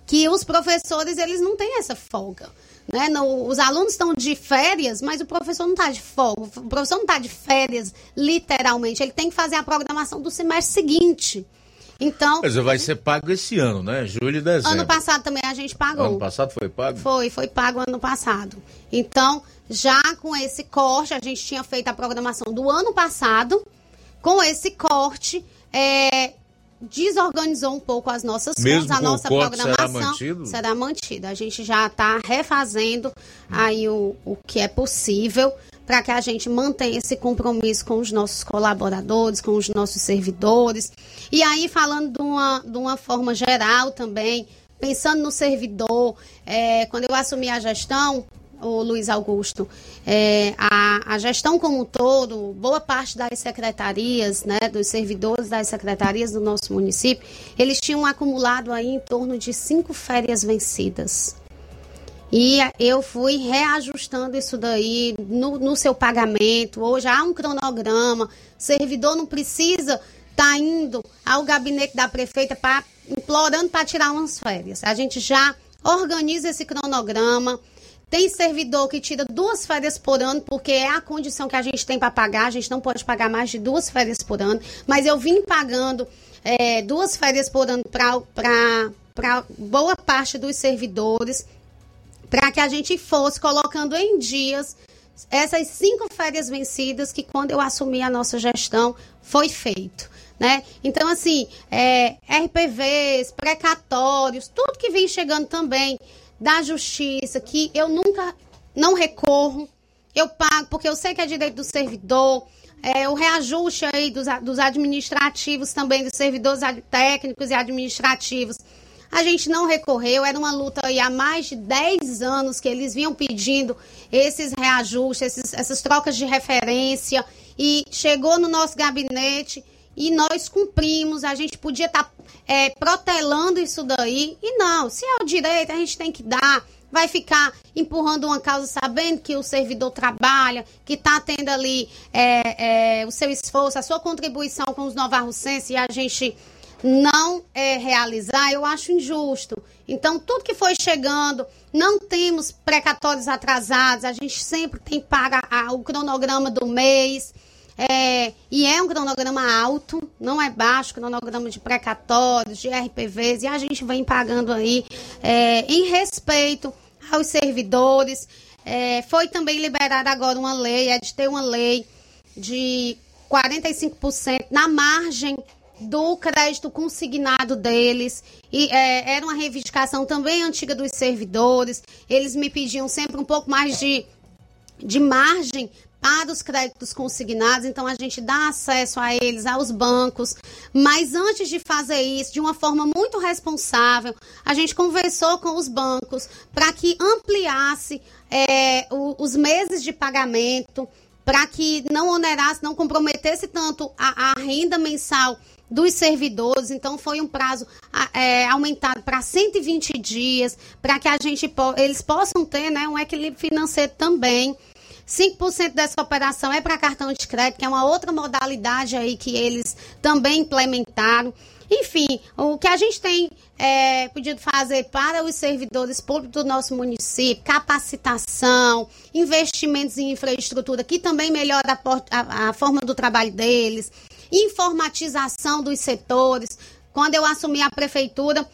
[SPEAKER 11] que os professores eles não têm essa folga. Né? Os alunos estão de férias, mas o professor não está de folga. O professor não está de férias, literalmente. Ele tem que fazer a programação do semestre seguinte. Então.
[SPEAKER 1] Mas vai ser pago esse ano, né? Julho e dezembro.
[SPEAKER 11] Ano passado também a gente pagou.
[SPEAKER 1] Ano passado foi pago?
[SPEAKER 11] Foi, foi pago ano passado. Então, já com esse corte, a gente tinha feito a programação do ano passado. Com esse corte, é, desorganizou um pouco as nossas
[SPEAKER 1] Mesmo
[SPEAKER 11] contas, a nossa programação
[SPEAKER 1] será mantido?
[SPEAKER 11] será mantida. A gente já está refazendo aí o, o que é possível para que a gente mantenha esse compromisso com os nossos colaboradores, com os nossos servidores. E aí, falando de uma, de uma forma geral também, pensando no servidor, é, quando eu assumi a gestão, o Luiz Augusto, é, a, a, gestão como um todo, boa parte das secretarias, né, dos servidores das secretarias do nosso município, eles tinham acumulado aí em torno de cinco férias vencidas. E eu fui reajustando isso daí no, no seu pagamento. Hoje há um cronograma, o servidor não precisa estar tá indo ao gabinete da prefeita para implorando para tirar umas férias. A gente já organiza esse cronograma. Tem servidor que tira duas férias por ano, porque é a condição que a gente tem para pagar. A gente não pode pagar mais de duas férias por ano. Mas eu vim pagando é, duas férias por ano para boa parte dos servidores, para que a gente fosse colocando em dias essas cinco férias vencidas que, quando eu assumi a nossa gestão, foi feito. Né? Então, assim, é, RPVs, precatórios, tudo que vem chegando também da justiça, que eu nunca não recorro, eu pago, porque eu sei que é direito do servidor, é, o reajuste aí dos, dos administrativos também, dos servidores técnicos e administrativos. A gente não recorreu, era uma luta aí há mais de 10 anos que eles vinham pedindo esses reajustes, esses, essas trocas de referência, e chegou no nosso gabinete e nós cumprimos, a gente podia estar tá, é, protelando isso daí, e não, se é o direito, a gente tem que dar, vai ficar empurrando uma causa sabendo que o servidor trabalha, que está tendo ali é, é, o seu esforço, a sua contribuição com os novarrocenses e a gente não é, realizar, eu acho injusto. Então, tudo que foi chegando, não temos precatórios atrasados, a gente sempre tem paga a, o cronograma do mês. É, e é um cronograma alto, não é baixo, cronograma de precatórios, de RPVs, e a gente vem pagando aí é, em respeito aos servidores. É, foi também liberada agora uma lei, é de ter uma lei de 45% na margem do crédito consignado deles. E é, era uma reivindicação também antiga dos servidores. Eles me pediam sempre um pouco mais de, de margem para os créditos consignados, então a gente dá acesso a eles, aos bancos. Mas antes de fazer isso, de uma forma muito responsável, a gente conversou com os bancos para que ampliasse é, o, os meses de pagamento, para que não onerasse, não comprometesse tanto a, a renda mensal dos servidores, então foi um prazo é, aumentado para 120 dias, para que a gente eles possam ter né, um equilíbrio financeiro também. 5% dessa operação é para cartão de crédito, que é uma outra modalidade aí que eles também implementaram. Enfim, o que a gente tem é, podido fazer para os servidores públicos do nosso município, capacitação, investimentos em infraestrutura, que também melhora a, a, a forma do trabalho deles, informatização dos setores. Quando eu assumi a prefeitura,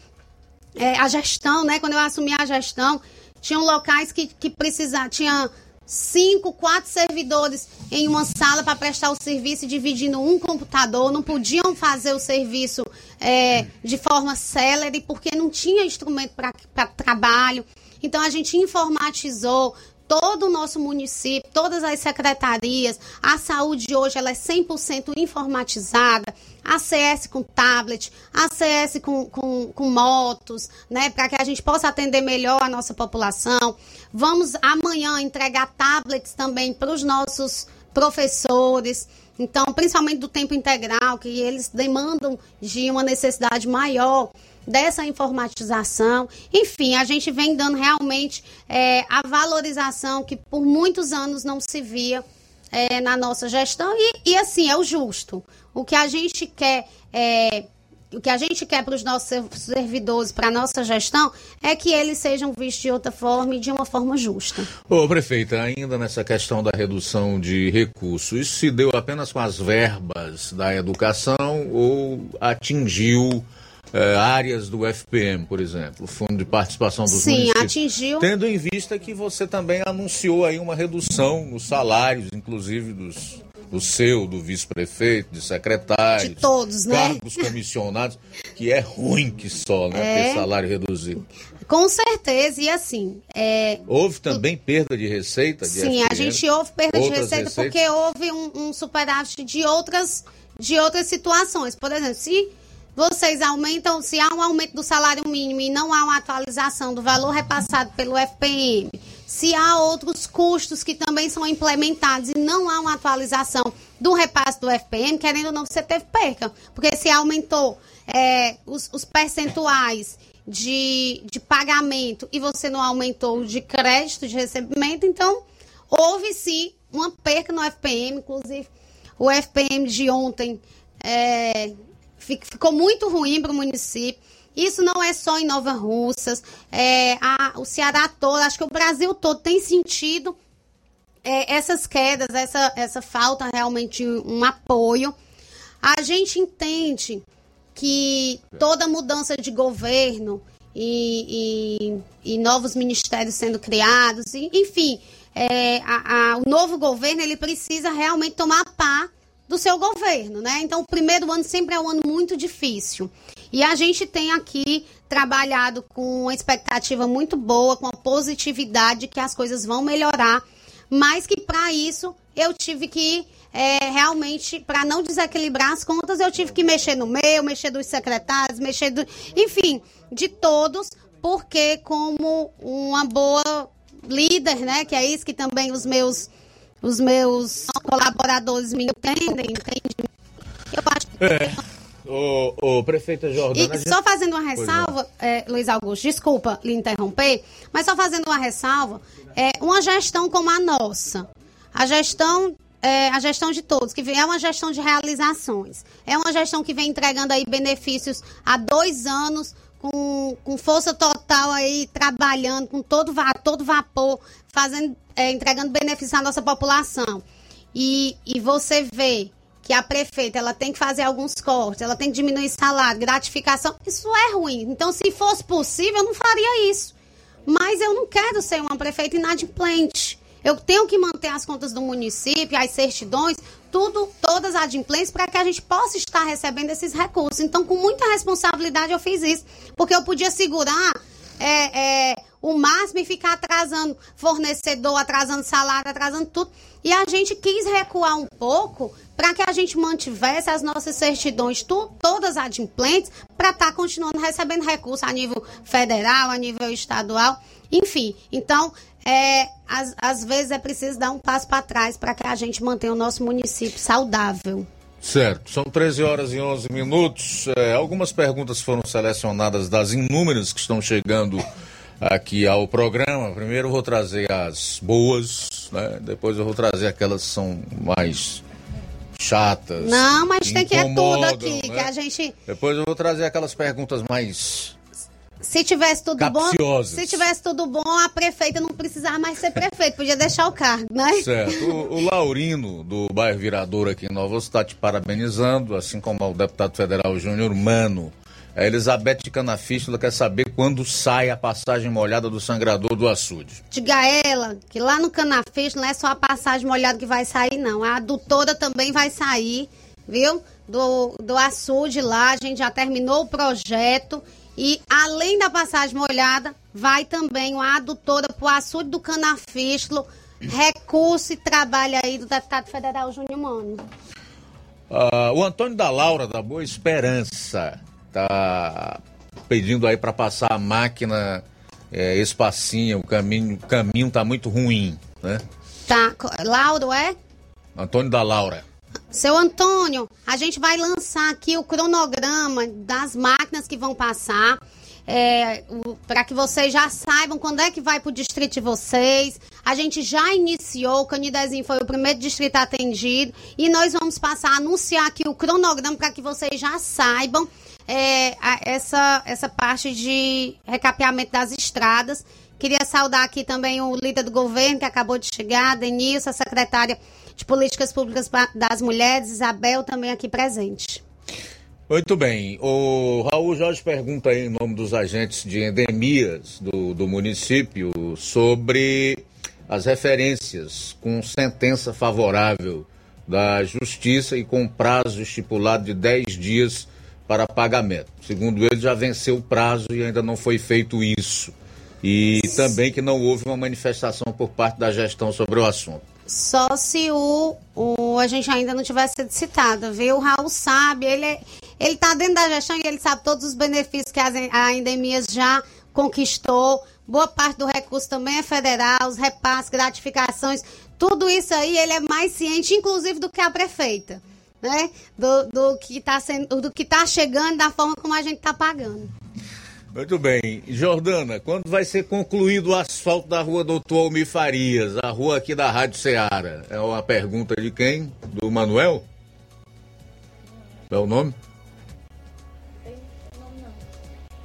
[SPEAKER 11] é, a gestão, né? Quando eu assumi a gestão, tinham locais que, que precisavam, tinha cinco, quatro servidores em uma sala para prestar o serviço, dividindo um computador, não podiam fazer o serviço é, de forma célere porque não tinha instrumento para trabalho. Então a gente informatizou, todo o nosso município, todas as secretarias, a saúde hoje ela é 100% informatizada, a CS com tablet, a CS com, com, com motos, né, para que a gente possa atender melhor a nossa população. Vamos amanhã entregar tablets também para os nossos professores. Então, principalmente do tempo integral, que eles demandam de uma necessidade maior dessa informatização. Enfim, a gente vem dando realmente é, a valorização que por muitos anos não se via é, na nossa gestão e, e, assim é o justo. O que a gente quer é, o que a gente quer para os nossos servidores, para a nossa gestão, é que eles sejam vistos de outra forma e de uma forma justa.
[SPEAKER 1] Ô, prefeita, ainda nessa questão da redução de recursos, isso se deu apenas com as verbas da educação ou atingiu é, áreas do FPM, por exemplo, o Fundo de Participação dos
[SPEAKER 11] Sim,
[SPEAKER 1] Municípios.
[SPEAKER 11] atingiu.
[SPEAKER 1] Tendo em vista que você também anunciou aí uma redução nos salários, inclusive dos do seu, do vice-prefeito, de secretários,
[SPEAKER 11] de todos,
[SPEAKER 1] né? Cargos comissionados, que é ruim que só, né? É. Ter salário reduzido.
[SPEAKER 11] Com certeza, e assim. É...
[SPEAKER 1] Houve também perda de receita? De
[SPEAKER 11] Sim, a gente houve perda de receita receitas? porque houve um, um superávit de outras, de outras situações. Por exemplo, se vocês aumentam, se há um aumento do salário mínimo e não há uma atualização do valor repassado pelo FPM, se há outros custos que também são implementados e não há uma atualização do repasse do FPM, querendo ou não, você teve perca. Porque se aumentou é, os, os, percentuais de, de pagamento e você não aumentou de crédito, de recebimento, então houve sim uma perca no FPM, inclusive o FPM de ontem. É, ficou muito ruim para o município. Isso não é só em Nova Russas, é, a, o Ceará todo, acho que o Brasil todo tem sentido é, essas quedas, essa, essa falta realmente de um apoio. A gente entende que toda mudança de governo e, e, e novos ministérios sendo criados, e, enfim, é, a, a, o novo governo ele precisa realmente tomar pá do seu governo, né? Então, o primeiro ano sempre é um ano muito difícil. E a gente tem aqui trabalhado com uma expectativa muito boa, com a positividade que as coisas vão melhorar, mas que para isso eu tive que é, realmente, para não desequilibrar as contas, eu tive que mexer no meu, mexer dos secretários, mexer do. Enfim, de todos, porque como uma boa líder, né? Que é isso que também os meus, os meus colaboradores me entendem, entende? Eu acho que.
[SPEAKER 1] É. O, o prefeito Jordana.
[SPEAKER 11] E
[SPEAKER 1] gente...
[SPEAKER 11] só fazendo uma ressalva, é, Luiz Augusto, desculpa lhe interromper, mas só fazendo uma ressalva, é uma gestão como a nossa, a gestão é, a gestão de todos, que é uma gestão de realizações. É uma gestão que vem entregando aí benefícios há dois anos, com, com força total aí, trabalhando com todo, todo vapor, fazendo, é, entregando benefícios à nossa população. E, e você vê que a prefeita ela tem que fazer alguns cortes, ela tem que diminuir salário, gratificação, isso é ruim. Então, se fosse possível, eu não faria isso. Mas eu não quero ser uma prefeita inadimplente. Eu tenho que manter as contas do município, as certidões, tudo, todas adimplentes, para que a gente possa estar recebendo esses recursos. Então, com muita responsabilidade, eu fiz isso. Porque eu podia segurar é, é, o máximo e ficar atrasando fornecedor, atrasando salário, atrasando tudo. E a gente quis recuar um pouco para que a gente mantivesse as nossas certidões tu, todas adimplentes para estar tá continuando recebendo recursos a nível federal, a nível estadual, enfim. Então, é, às, às vezes é preciso dar um passo para trás para que a gente mantenha o nosso município saudável.
[SPEAKER 1] Certo, são 13 horas e 11 minutos. É, algumas perguntas foram selecionadas das inúmeras que estão chegando aqui ao programa. Primeiro eu vou trazer as boas, né? depois eu vou trazer aquelas que são mais chatas.
[SPEAKER 11] Não, mas tem que é tudo aqui,
[SPEAKER 1] né?
[SPEAKER 11] que a gente.
[SPEAKER 1] Depois eu vou trazer aquelas perguntas mais
[SPEAKER 11] se tivesse tudo
[SPEAKER 1] Capciosas.
[SPEAKER 11] bom, se tivesse tudo bom, a prefeita não precisava mais ser prefeito, podia deixar o cargo, né?
[SPEAKER 1] Certo. O, o Laurino, do bairro Virador aqui em Nova está te parabenizando, assim como o deputado federal Júnior Mano. A Elizabeth de Canafístula quer saber quando sai a passagem molhada do sangrador do açude.
[SPEAKER 11] Diga a ela que lá no Canafístula não é só a passagem molhada que vai sair, não. A adutora também vai sair, viu? Do, do açude lá, a gente já terminou o projeto e além da passagem molhada, vai também uma adutora para o açude do canafístolo, recurso e trabalho aí do deputado federal Júnior Mano.
[SPEAKER 1] Uh, o Antônio da Laura, da Boa Esperança, tá pedindo aí para passar a máquina é, espacinha, o caminho, o caminho tá muito ruim, né?
[SPEAKER 11] Tá, Lauro é?
[SPEAKER 1] Antônio da Laura.
[SPEAKER 11] Seu Antônio, a gente vai lançar aqui o cronograma das máquinas que vão passar. É, para que vocês já saibam quando é que vai para o distrito de vocês. A gente já iniciou, o Canidezinho foi o primeiro distrito atendido e nós vamos passar a anunciar aqui o cronograma para que vocês já saibam é, a, essa, essa parte de recapeamento das estradas. Queria saudar aqui também o líder do governo que acabou de chegar, Denilson, a secretária de Políticas Públicas das Mulheres, Isabel, também aqui presente.
[SPEAKER 1] Muito bem. O Raul Jorge pergunta aí, em nome dos agentes de endemias do, do município sobre as referências com sentença favorável da Justiça e com prazo estipulado de 10 dias para pagamento. Segundo ele, já venceu o prazo e ainda não foi feito isso. E também que não houve uma manifestação por parte da gestão sobre o assunto.
[SPEAKER 11] Só se o, o a gente ainda não tivesse sido citado, viu? O Raul sabe, ele, é, ele tá dentro da gestão e ele sabe todos os benefícios que a Endemias já conquistou. Boa parte do recurso também é federal, os repasses, gratificações, tudo isso aí ele é mais ciente, inclusive, do que a prefeita, né? Do, do que está sendo, do que tá chegando, da forma como a gente está pagando.
[SPEAKER 1] Muito bem. Jordana, quando vai ser concluído o asfalto da rua Doutor Almir Farias, a rua aqui da Rádio Ceará? É uma pergunta de quem? Do Manuel? É o nome?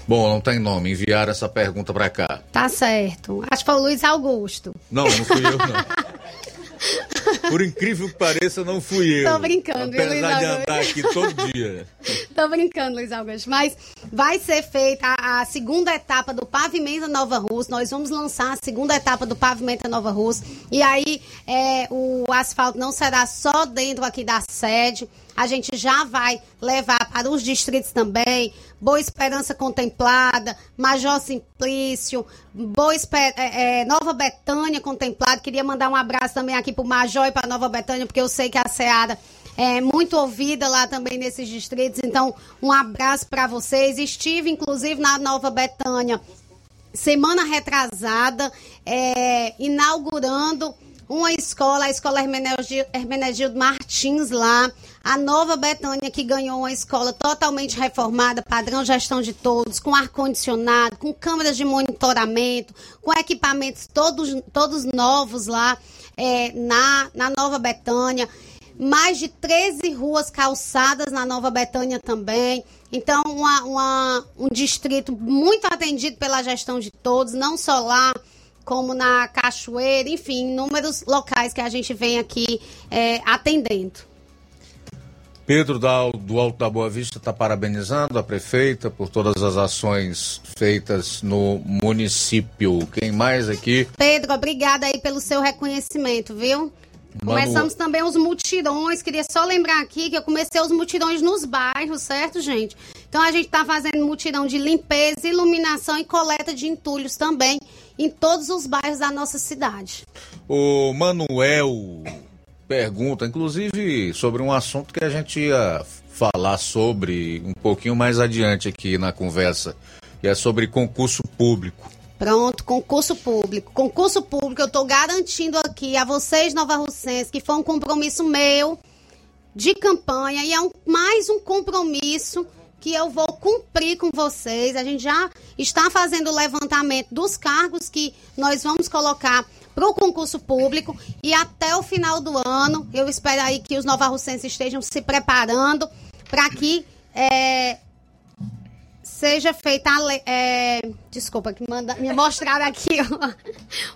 [SPEAKER 1] Bom, não tem nome. Enviaram essa pergunta para cá.
[SPEAKER 11] Tá certo. Acho que foi o Luiz Augusto.
[SPEAKER 1] Não, não fui eu, não. Por incrível que pareça, não fui eu.
[SPEAKER 11] Tô brincando, viu, Luiz
[SPEAKER 1] Apesar de
[SPEAKER 11] Augusto?
[SPEAKER 1] andar aqui todo dia.
[SPEAKER 11] Tô brincando, Luiz. Mas vai ser feita a, segunda etapa do Pavimenta Nova Rússia. Nós vamos lançar a segunda etapa do Pavimenta Nova Rússia. E aí é, o asfalto não será só dentro aqui da sede. A gente já vai levar para os distritos também. Boa Esperança Contemplada, Major Simplício, Boa Esper- é, é, Nova Betânia Contemplada. Queria mandar um abraço também aqui para o Major e para Nova Betânia, porque eu sei que a Seara é muito ouvida lá também nesses distritos. Então, um abraço para vocês. Estive, inclusive, na Nova Betânia semana retrasada, é, inaugurando uma escola, a escola Hermenegildo, Hermenegildo Martins lá, a Nova Betânia que ganhou uma escola totalmente reformada, padrão gestão de todos, com ar-condicionado, com câmeras de monitoramento, com equipamentos todos, todos novos lá é, na, na Nova Betânia mais de 13 ruas calçadas na Nova Betânia também. Então, uma- uma- um distrito muito atendido pela gestão de todos, não só lá, como na Cachoeira, enfim, inúmeros locais que a gente vem aqui é, atendendo.
[SPEAKER 1] Pedro do Alto da Boa Vista está parabenizando a prefeita por todas as ações feitas no município. Quem mais aqui?
[SPEAKER 11] Pedro, obrigada aí pelo seu reconhecimento, viu?
[SPEAKER 1] Manu-
[SPEAKER 11] Começamos também os mutirões. Queria só lembrar aqui que eu comecei os mutirões nos bairros, certo, gente? Então a gente está fazendo mutirão de limpeza, iluminação e coleta de entulhos também em todos os bairros da nossa cidade.
[SPEAKER 1] O Manuel pergunta, inclusive, sobre um assunto que a gente ia falar sobre um pouquinho mais adiante aqui na conversa, que é sobre concurso público.
[SPEAKER 11] Pronto, concurso público. Concurso público, eu estou garantindo aqui a vocês, Nova Russense, que foi um compromisso meu de campanha e é um- mais um compromisso que eu vou cumprir com vocês. A gente já está fazendo o levantamento dos cargos que nós vamos colocar para o concurso público e até o final do ano, eu espero aí que os novarrucenses estejam se preparando para que é, seja feita a lei. é, desculpa, que manda, me mostraram aqui uma,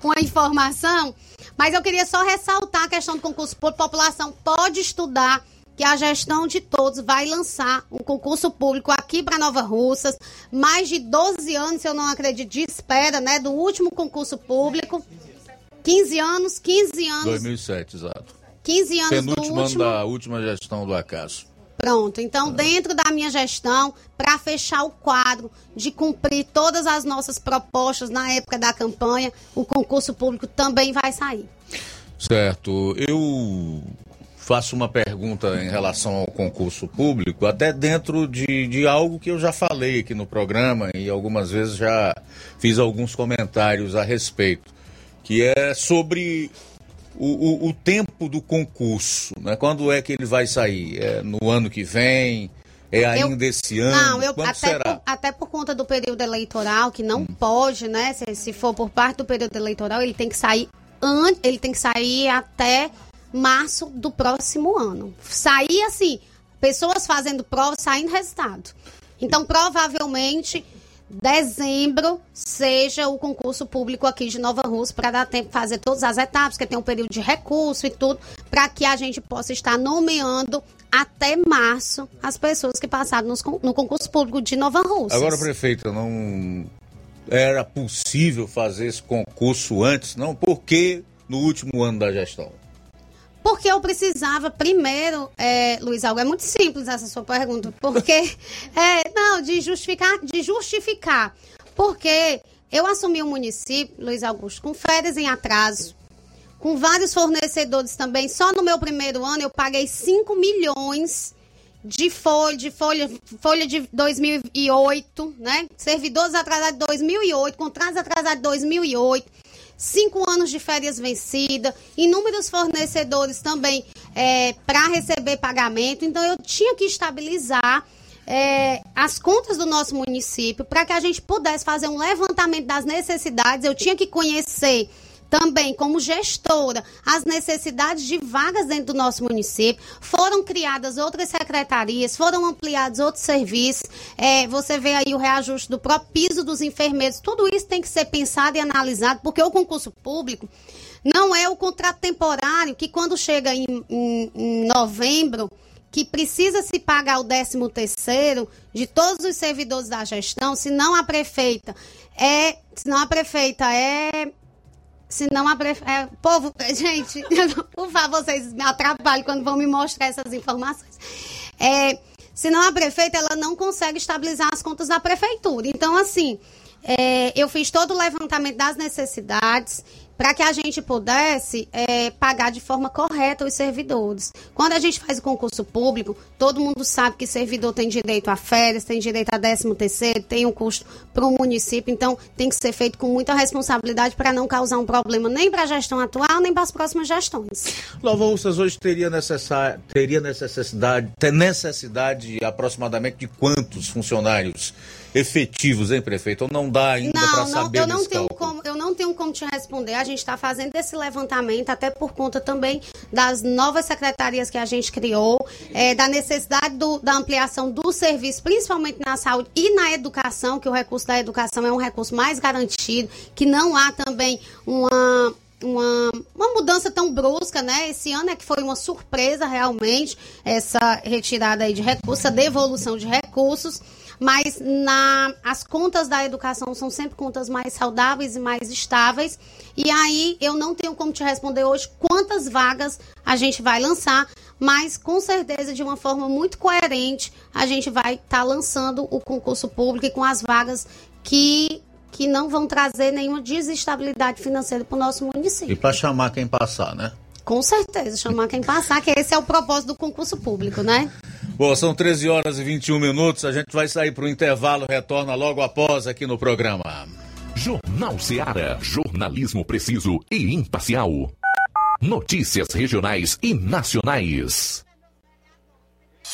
[SPEAKER 11] uma informação, mas eu queria só ressaltar a questão do concurso público. População pode estudar que a gestão de todos vai lançar um concurso público aqui para Nova Russas. Mais de 12 anos, se eu não acredito, de espera, né? Do último concurso público. 15 anos, 15 anos,
[SPEAKER 1] 2007, exato.
[SPEAKER 11] 15 anos do
[SPEAKER 1] Penúltimo ano
[SPEAKER 11] último.
[SPEAKER 1] da última gestão do acaso.
[SPEAKER 11] Pronto, então dentro da minha gestão, para fechar o quadro de cumprir todas as nossas propostas na época da campanha, o concurso público também vai sair.
[SPEAKER 1] Certo. Eu faço uma pergunta em relação ao concurso público, até dentro de, de algo que eu já falei aqui no programa e algumas vezes já fiz alguns comentários a respeito, que é sobre o, o, o tempo do concurso, né? Quando é que ele vai sair? É no ano que vem? É ainda esse ano?
[SPEAKER 11] Não, eu
[SPEAKER 1] Quando
[SPEAKER 11] até
[SPEAKER 1] será?
[SPEAKER 11] por, até por conta do período eleitoral, que não pode, né? Se, se for por parte do período eleitoral, ele tem que sair antes, ele tem que sair até março do próximo ano. Sair assim, pessoas fazendo prova, saindo resultado. Então, provavelmente dezembro seja o concurso público aqui de Nova Rússia para dar tempo de fazer todas as etapas, que tem um período de recurso e tudo, para que a gente possa estar nomeando até março as pessoas que passaram nos no concurso público de Nova Rússia.
[SPEAKER 1] Agora, prefeita, não era possível fazer esse concurso antes, não? Por que no último ano da gestão?
[SPEAKER 11] Porque eu precisava primeiro, é, Luiz Algo, é muito simples essa sua pergunta, porque é, não de justificar, de justificar, porque eu assumi o município, Luiz Augusto, com férias em atraso, com vários fornecedores também. Só no meu primeiro ano eu paguei 5 milhões de folha, de folha, folha de 2008, né? Servidores atrasados de 2008, contratos atrasados de 2008, cinco anos de férias vencidas, inúmeros fornecedores também para receber pagamento. Então eu tinha que estabilizar é, as contas do nosso município para que a gente pudesse fazer um levantamento das necessidades. Eu tinha que conhecer também como gestora as necessidades de vagas dentro do nosso município. Foram criadas outras secretarias, foram ampliados outros serviços. É, você vê aí o reajuste do próprio piso dos enfermeiros. Tudo isso tem que ser pensado e analisado, porque o concurso público não é o contrato temporário que quando chega em, em, em novembro que precisa se pagar o 13 terceiro de todos os servidores da gestão, se não a prefeita é, se não a prefeita é se não a prefeita, é, povo, gente, por favor, vocês me atrapalhem quando vão me mostrar essas informações. É, se não a prefeita, ela não consegue estabilizar as contas da prefeitura. Então, assim, é, eu fiz todo o levantamento das necessidades para que a gente pudesse é, pagar de forma correta os servidores. Quando a gente faz o concurso público, todo mundo sabe que servidor tem direito a férias, tem direito a 13 terceiro, tem um custo para o município, então tem que ser feito com muita responsabilidade para não causar um problema nem para a gestão atual, nem para as próximas gestões.
[SPEAKER 1] Nova Russas hoje teria, necessário, teria necessidade, necessidade aproximadamente de quantos funcionários? Efetivos, hein, prefeito? Ou não dá ainda para saber
[SPEAKER 11] eu não tenho como Eu não tenho como te responder. A gente está fazendo esse levantamento, até por conta também das novas secretarias que a gente criou, é, da necessidade do, da ampliação do serviço, principalmente na saúde e na educação, que o recurso da educação é um recurso mais garantido, que não há também uma uma, uma mudança tão brusca, né? Esse ano é que foi uma surpresa realmente essa retirada aí de recursos, a devolução de recursos mas na, as contas da educação são sempre contas mais saudáveis e mais estáveis. E aí eu não tenho como te responder hoje quantas vagas a gente vai lançar, mas com certeza de uma forma muito coerente a gente vai estar tá lançando o concurso público e com as vagas que que não vão trazer nenhuma desestabilidade financeira para o nosso município.
[SPEAKER 1] E para chamar quem passar, né?
[SPEAKER 11] Com certeza, chamar quem passar, que esse é o propósito do concurso público, né?
[SPEAKER 1] Bom, são 13 horas e 21 minutos. A gente vai sair para o intervalo, retorna logo após aqui no programa.
[SPEAKER 4] Jornal Seara. Jornalismo preciso e imparcial. Notícias regionais e nacionais.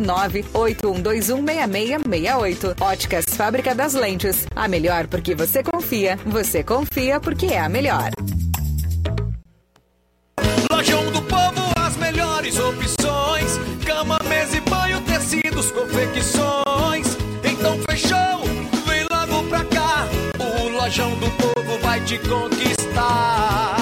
[SPEAKER 6] 98121 6668. Óticas Fábrica das Lentes. A melhor porque você confia. Você confia porque é a melhor.
[SPEAKER 8] Lojão do Povo, as melhores opções: cama, mesa e banho, tecidos, confecções. Então fechou, vem logo pra cá. O Lojão do Povo vai te conquistar.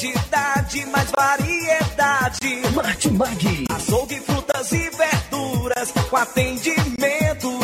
[SPEAKER 8] Comodidade, mais variedade.
[SPEAKER 13] Martimag.
[SPEAKER 8] Açougue, frutas e verduras. Com atendimento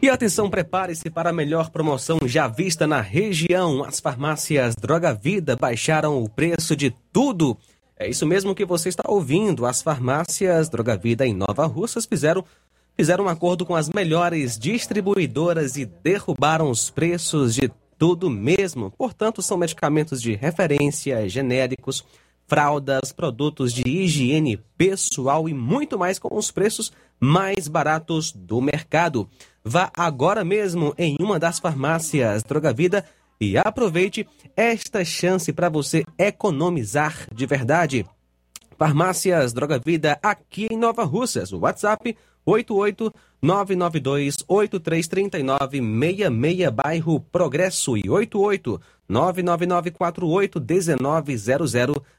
[SPEAKER 2] E atenção, prepare-se para a melhor promoção já vista na região. As farmácias Droga Vida baixaram o preço de tudo. É isso mesmo que você está ouvindo. As farmácias Droga Vida em Nova Russas fizeram, fizeram um acordo com as melhores distribuidoras e derrubaram os preços de tudo mesmo. Portanto, são medicamentos de referência, genéricos, fraldas, produtos de higiene pessoal e muito mais com os preços mais baratos do mercado. Vá agora mesmo em uma das farmácias Droga Vida e aproveite esta chance para você economizar de verdade. Farmácias Droga Vida aqui em Nova Russas. O WhatsApp 88 992 8339 66 bairro Progresso. E 88 99948 1900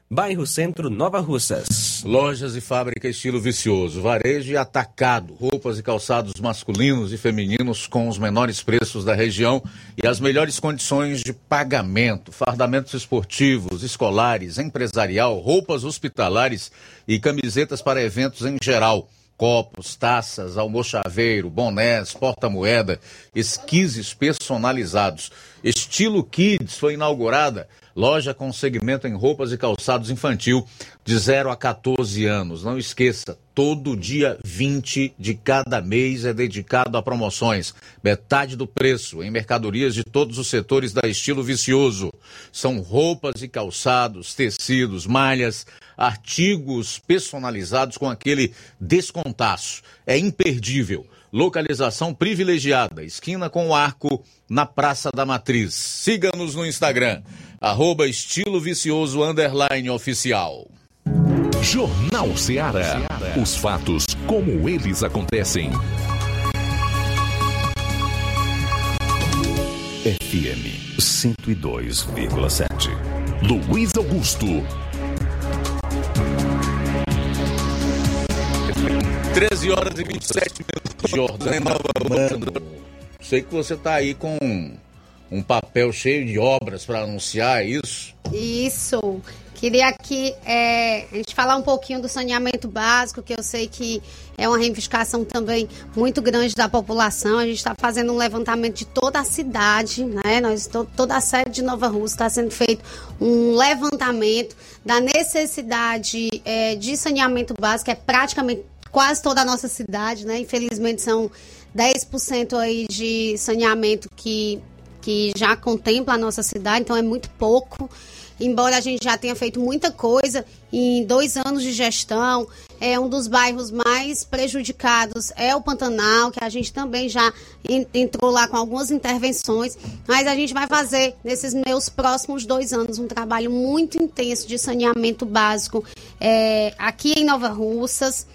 [SPEAKER 2] bairro Centro Nova Russas.
[SPEAKER 1] Lojas e fábrica estilo vicioso, varejo e atacado, roupas e calçados masculinos e femininos com os menores preços da região e as melhores condições de pagamento, fardamentos esportivos, escolares, empresarial, roupas hospitalares e camisetas para eventos em geral copos, taças, almochaveiro, bonés, porta-moeda, esquises personalizados. Estilo Kids foi inaugurada, loja com segmento em roupas e calçados infantil de 0 a 14 anos. Não esqueça, todo dia 20 de cada mês é dedicado a promoções. Metade do preço em mercadorias de todos os setores da Estilo Vicioso. São roupas e calçados, tecidos, malhas, artigos personalizados com aquele descontaço. É imperdível. Localização privilegiada, esquina com o arco, na Praça da Matriz. Siga-nos no Instagram, arroba estilo vicioso underline oficial.
[SPEAKER 4] Jornal Ceará. Os fatos como eles acontecem. FM 102,7. Luiz Augusto.
[SPEAKER 1] 13 horas e 27 minutos, Jordana Mano. Sei que você tá aí com um papel cheio de obras para anunciar é isso.
[SPEAKER 11] Isso. Queria aqui é, a gente falar um pouquinho do saneamento básico, que eu sei que é uma reivindicação também muito grande da população. A gente está fazendo um levantamento de toda a cidade, né? Nós, to, toda a sede de Nova Rússia está sendo feito um levantamento da necessidade é, de saneamento básico, é praticamente quase toda a nossa cidade, né? Infelizmente são 10% aí de saneamento que, que já contempla a nossa cidade, então é muito pouco embora a gente já tenha feito muita coisa em dois anos de gestão, é um dos bairros mais prejudicados é o Pantanal, que a gente também já entrou lá com algumas intervenções, mas a gente vai fazer nesses meus próximos dois anos um trabalho muito intenso de saneamento básico é, aqui em Nova Russas.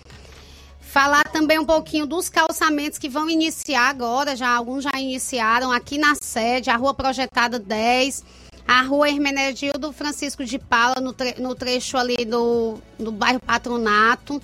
[SPEAKER 11] Falar também um pouquinho dos calçamentos que vão iniciar agora, já alguns já iniciaram aqui na sede, a Rua Projetada 10 a rua Hermenegildo Francisco de Paula, no, tre no trecho ali do, do bairro Patronato,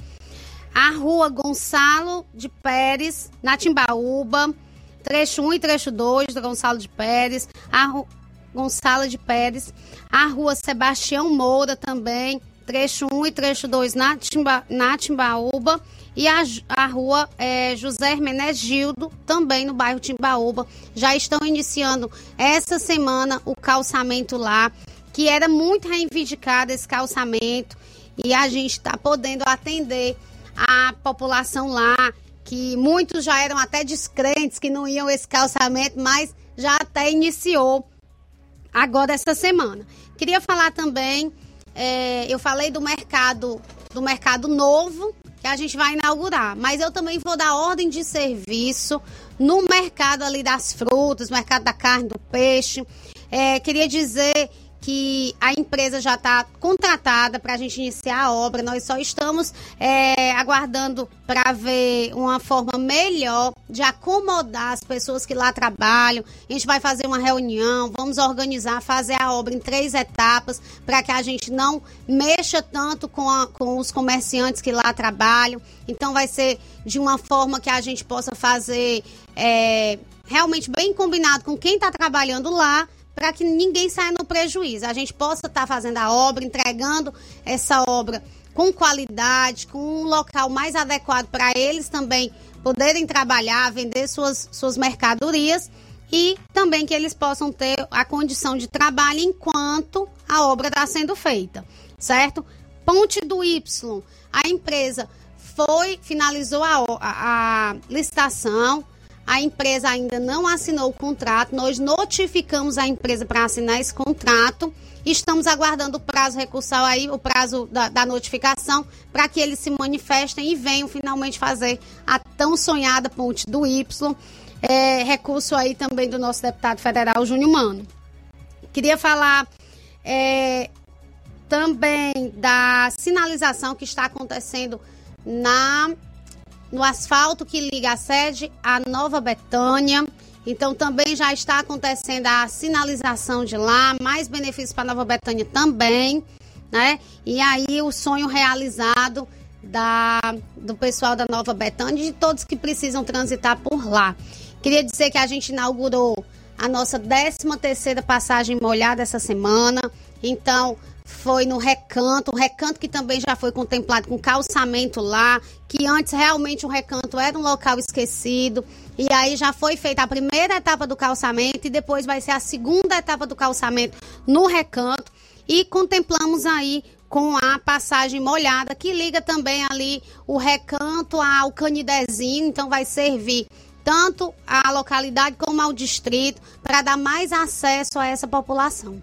[SPEAKER 11] a rua Gonçalo de Pérez, na Timbaúba, trecho 1 e trecho 2 do Gonçalo de Pérez, a rua Gonçalo de Pérez, a rua Sebastião Moura também, trecho 1 e trecho 2 na, Timba, na Timbaúba, e a, a rua é, José Menegildo, também no bairro Timbaúba. Já estão iniciando essa semana o calçamento lá, que era muito reivindicado esse calçamento, e a gente está podendo atender a população lá, que muitos já eram até descrentes que não iam esse calçamento, mas já até iniciou agora essa semana. Queria falar também, é, eu falei do mercado do mercado novo que a gente vai inaugurar. Mas eu também vou dar ordem de serviço no mercado ali das frutas, mercado da carne, do peixe. É, queria dizer que a empresa já está contratada para a gente iniciar a obra. Nós só estamos é, aguardando para ver uma forma melhor de acomodar as pessoas que lá trabalham. A gente vai fazer uma reunião, vamos organizar, fazer a obra em três etapas para que a gente não mexa tanto com, a, com os comerciantes que lá trabalham. Então vai ser de uma forma que a gente possa fazer é, realmente bem combinado com quem está trabalhando lá para que ninguém saia no prejuízo. A gente possa estar tá fazendo a obra, entregando essa obra com qualidade, com um local mais adequado para eles também poderem trabalhar, vender suas, suas mercadorias e também que eles possam ter a condição de trabalho enquanto a obra está sendo feita, certo? Ponte do Y, a empresa foi, finalizou a, a, a licitação, a empresa ainda não assinou o contrato, nós notificamos a empresa para assinar esse contrato. Estamos aguardando o prazo recursal aí, o prazo da, da notificação, para que eles se manifestem e venham finalmente fazer a tão sonhada ponte do Y. É, recurso aí também do nosso deputado federal Júnior Mano. Queria falar é, também da sinalização que está acontecendo na no asfalto que liga a sede à Nova Betânia. Então também já está acontecendo a sinalização de lá, mais benefícios para Nova Betânia também, né? E aí o sonho realizado da, do pessoal da Nova Betânia e de todos que precisam transitar por lá. Queria dizer que a gente inaugurou a nossa 13 terceira passagem molhada essa semana. Então, foi no recanto, o recanto que também já foi contemplado com calçamento lá, que antes realmente o recanto era um local esquecido. E aí já foi feita a primeira etapa do calçamento e depois vai ser a segunda etapa do calçamento no recanto. E contemplamos aí com a passagem molhada, que liga também ali o recanto ao canidezinho, então vai servir tanto à localidade como ao distrito para dar mais acesso a essa população.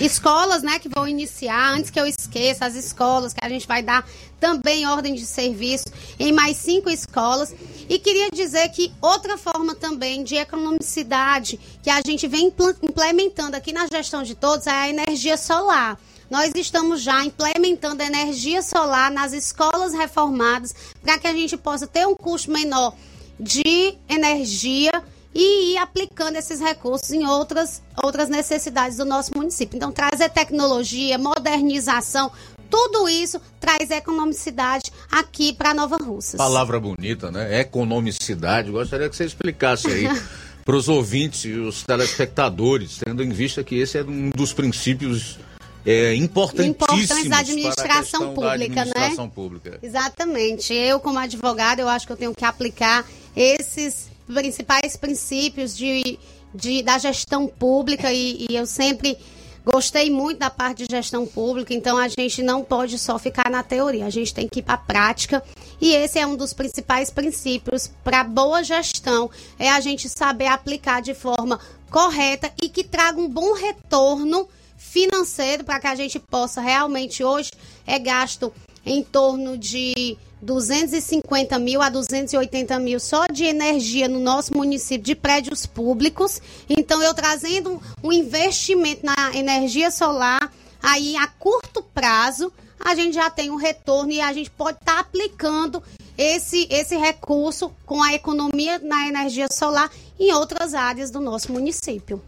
[SPEAKER 11] Escolas, né, que vão iniciar, antes que eu esqueça, as escolas que a gente vai dar também ordem de serviço em mais cinco escolas. E queria dizer que outra forma também de economicidade que a gente vem implementando aqui na gestão de todos é a energia solar. Nós estamos já implementando energia solar nas escolas reformadas para que a gente possa ter um custo menor de energia e ir aplicando esses recursos em outras, outras necessidades do nosso município. Então, trazer tecnologia, modernização, tudo isso traz economicidade aqui para Nova Russas.
[SPEAKER 1] Palavra bonita, né? Economicidade. Gostaria que você explicasse aí para os ouvintes e os telespectadores, tendo em vista que esse é um dos princípios é, importantíssimos
[SPEAKER 11] da administração pública,
[SPEAKER 1] da administração
[SPEAKER 11] né?
[SPEAKER 1] Pública.
[SPEAKER 11] Exatamente. Eu, como advogada, eu acho que eu tenho que aplicar esses principais princípios de, de, da gestão pública e, e eu sempre gostei muito da parte de gestão pública, então a gente não pode só ficar na teoria, a gente tem que ir para a prática. E esse é um dos principais princípios para boa gestão, é a gente saber aplicar de forma correta e que traga um bom retorno financeiro para que a gente possa realmente hoje é gasto em torno de 250 mil a 280 mil só de energia no nosso município de prédios públicos. Então, eu trazendo um investimento na energia solar, aí a curto prazo, a gente já tem um retorno e a gente pode estar tá aplicando esse, esse recurso com a economia na energia solar em outras áreas do nosso município.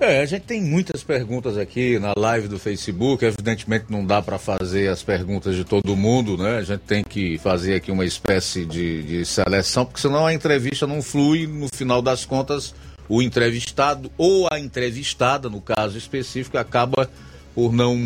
[SPEAKER 1] É, a gente tem muitas perguntas aqui na live do Facebook. Evidentemente não dá para fazer as perguntas de todo mundo, né? A gente tem que fazer aqui uma espécie de, de seleção, porque senão a entrevista não flui. No final das contas, o entrevistado ou a entrevistada, no caso específico, acaba por não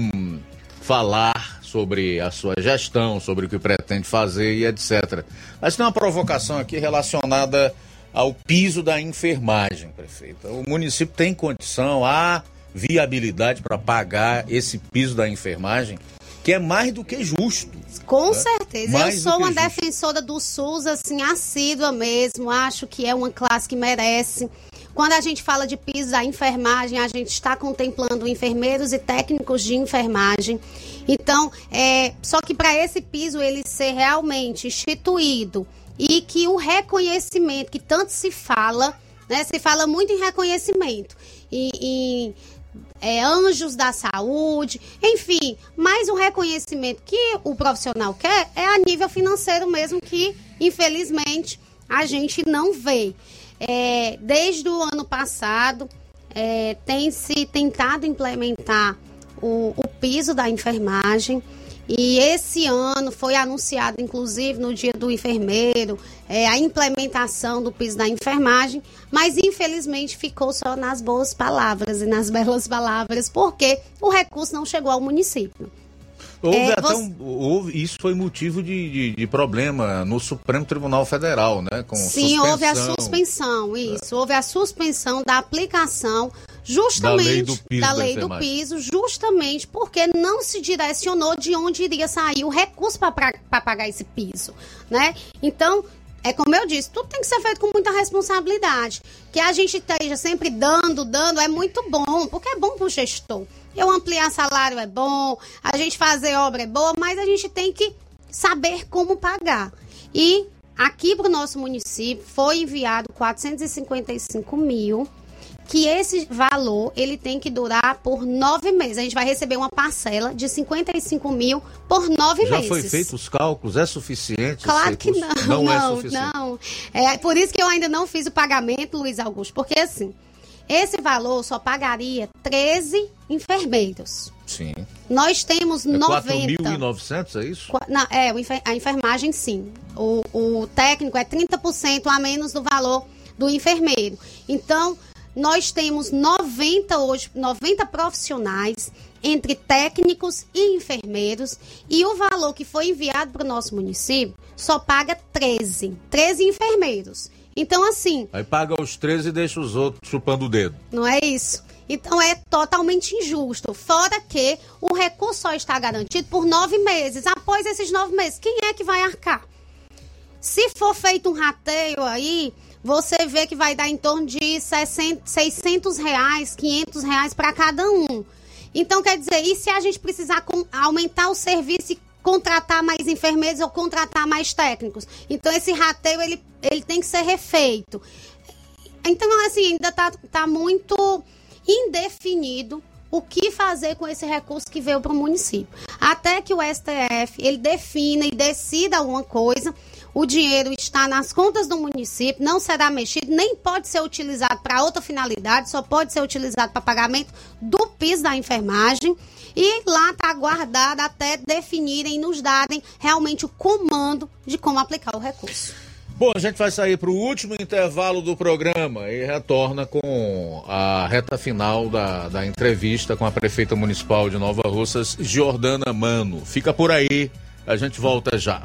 [SPEAKER 1] falar sobre a sua gestão, sobre o que pretende fazer e etc. Mas tem uma provocação aqui relacionada ao piso da enfermagem, prefeita. O município tem condição, há viabilidade para pagar esse piso da enfermagem, que é mais do que justo.
[SPEAKER 11] Com né? certeza. Mais Eu sou uma justo. defensora do SUS, assim, assídua mesmo. Acho que é uma classe que merece. Quando a gente fala de piso da enfermagem, a gente está contemplando enfermeiros e técnicos de enfermagem. Então, é, só que para esse piso ele ser realmente instituído e que o reconhecimento que tanto se fala né? Se fala muito em reconhecimento, em, em é, anjos da saúde, enfim, mas o reconhecimento que o profissional quer é a nível financeiro mesmo, que infelizmente a gente não vê. É, desde o ano passado, é, tem se tentado implementar o, o piso da enfermagem. E esse ano foi anunciado, inclusive, no dia do enfermeiro, é, a implementação do piso da enfermagem, mas infelizmente ficou só nas boas palavras e nas belas palavras, porque o recurso não chegou ao município.
[SPEAKER 1] Houve
[SPEAKER 11] É,
[SPEAKER 1] até um, houve, isso foi motivo de, de, de problema no Supremo Tribunal Federal, né? Com
[SPEAKER 11] Sim, houve a
[SPEAKER 1] suspensão.
[SPEAKER 11] suspensão, isso. Houve a suspensão da aplicação justamente
[SPEAKER 1] Da lei do piso
[SPEAKER 11] lei do piso, justamente porque não se direcionou de onde iria sair o recurso para pagar esse piso, né? Então, é como eu disse, tudo tem que ser feito com muita responsabilidade. Que a gente esteja sempre dando, dando, é muito bom, porque é bom para o gestor. Eu ampliar salário é bom, a gente fazer obra é boa, mas a gente tem que saber como pagar. E aqui para o nosso município foi enviado 455 mil, que esse valor ele tem que durar por nove meses. A gente vai receber uma parcela de 55 mil por nove
[SPEAKER 1] Já
[SPEAKER 11] meses.
[SPEAKER 1] foi feito os cálculos? É suficiente?
[SPEAKER 11] Claro que
[SPEAKER 1] recurso?
[SPEAKER 11] não,
[SPEAKER 1] Não, é
[SPEAKER 11] não,
[SPEAKER 1] suficiente.
[SPEAKER 11] não. É por isso que eu ainda não fiz o pagamento, Luiz Augusto, porque assim, esse valor só pagaria 13 enfermeiros.
[SPEAKER 1] Sim.
[SPEAKER 11] Nós temos
[SPEAKER 1] É
[SPEAKER 11] 90.
[SPEAKER 1] 4.900, é isso?
[SPEAKER 11] Não, é, a enfermagem sim. O, o técnico é 30% a menos do valor do enfermeiro. Então, nós temos 90 hoje, 90 profissionais entre técnicos e enfermeiros e o valor que foi enviado para o nosso município só paga 13, 13 enfermeiros. Então, assim,
[SPEAKER 1] Aí paga os 13 e deixa os outros chupando o dedo.
[SPEAKER 11] não é isso? Então é totalmente injusto. Fora que o recurso só está garantido por nove meses. Após esses nove meses, quem é que vai arcar? Se for feito um rateio aí, você vê que vai dar em torno de 60, 600 reais, 500 reais para cada um. Então, quer dizer, e se a gente precisar com- aumentar o serviço e contratar mais enfermeiros ou contratar mais técnicos? Então, esse rateio, ele, ele tem que ser refeito. Então, assim, ainda tá, tá muito indefinido o que fazer com esse recurso que veio para o município. Até que o STF ele defina e decida alguma coisa, o dinheiro está nas contas do município, não será mexido, nem pode ser utilizado para outra finalidade, só pode ser utilizado para pagamento do piso da enfermagem. E lá está guardado até definirem nos darem realmente o comando de como aplicar o recurso.
[SPEAKER 1] Bom, a gente vai sair para o último intervalo do programa e retorna com a reta final da, da entrevista com a prefeita municipal de Nova Russas, Jordana Mano. Fica por aí, a gente volta já.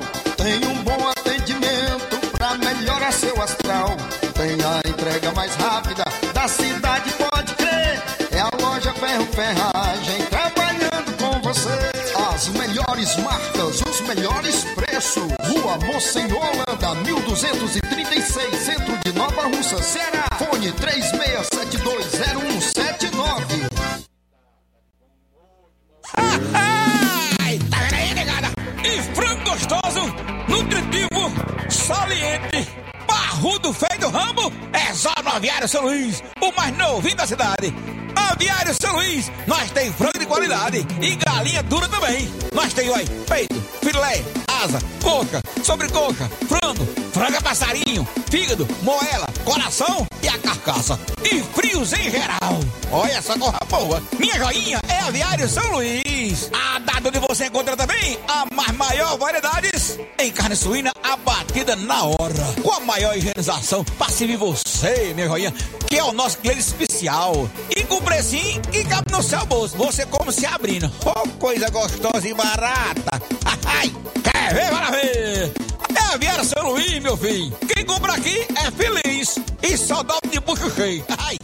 [SPEAKER 12] Seu astral. Tem a entrega mais rápida da cidade, pode crer. É a loja Ferro Ferragem trabalhando com você. As melhores marcas, os melhores preços. Rua Mocenola Holanda, 1236, centro de Nova Russa, Ceará. Fone 36720179.
[SPEAKER 14] Ai, tá vendo aí, negada? E frango gostoso, nutritivo, saliente, barrudo, feio do ramo, é só no Aviário São Luís, o mais novinho da cidade. Aviário São Luís, nós tem frango de qualidade e galinha dura também. Nós tem, oi, peito, filé, asa, coca, sobrecoca, frango, franga passarinho, fígado, moela, coração e a carcaça. E frios em geral. Olha essa corra boa. Minha joinha é Aviário São Luís. A data onde você encontra também a mais maior variedades em carne suína abatida na hora. Com a maior higienização para servir você, minha joinha, que é o nosso cliente especial. E com precinho que cabe no seu bolso. Você come se abrindo. Oh, coisa gostosa e barata. Ai, quer ver? Para ver. É Aviário São Luís, meu filho. Quem compra aqui é feliz. E só dá de bucho cheio. Ai.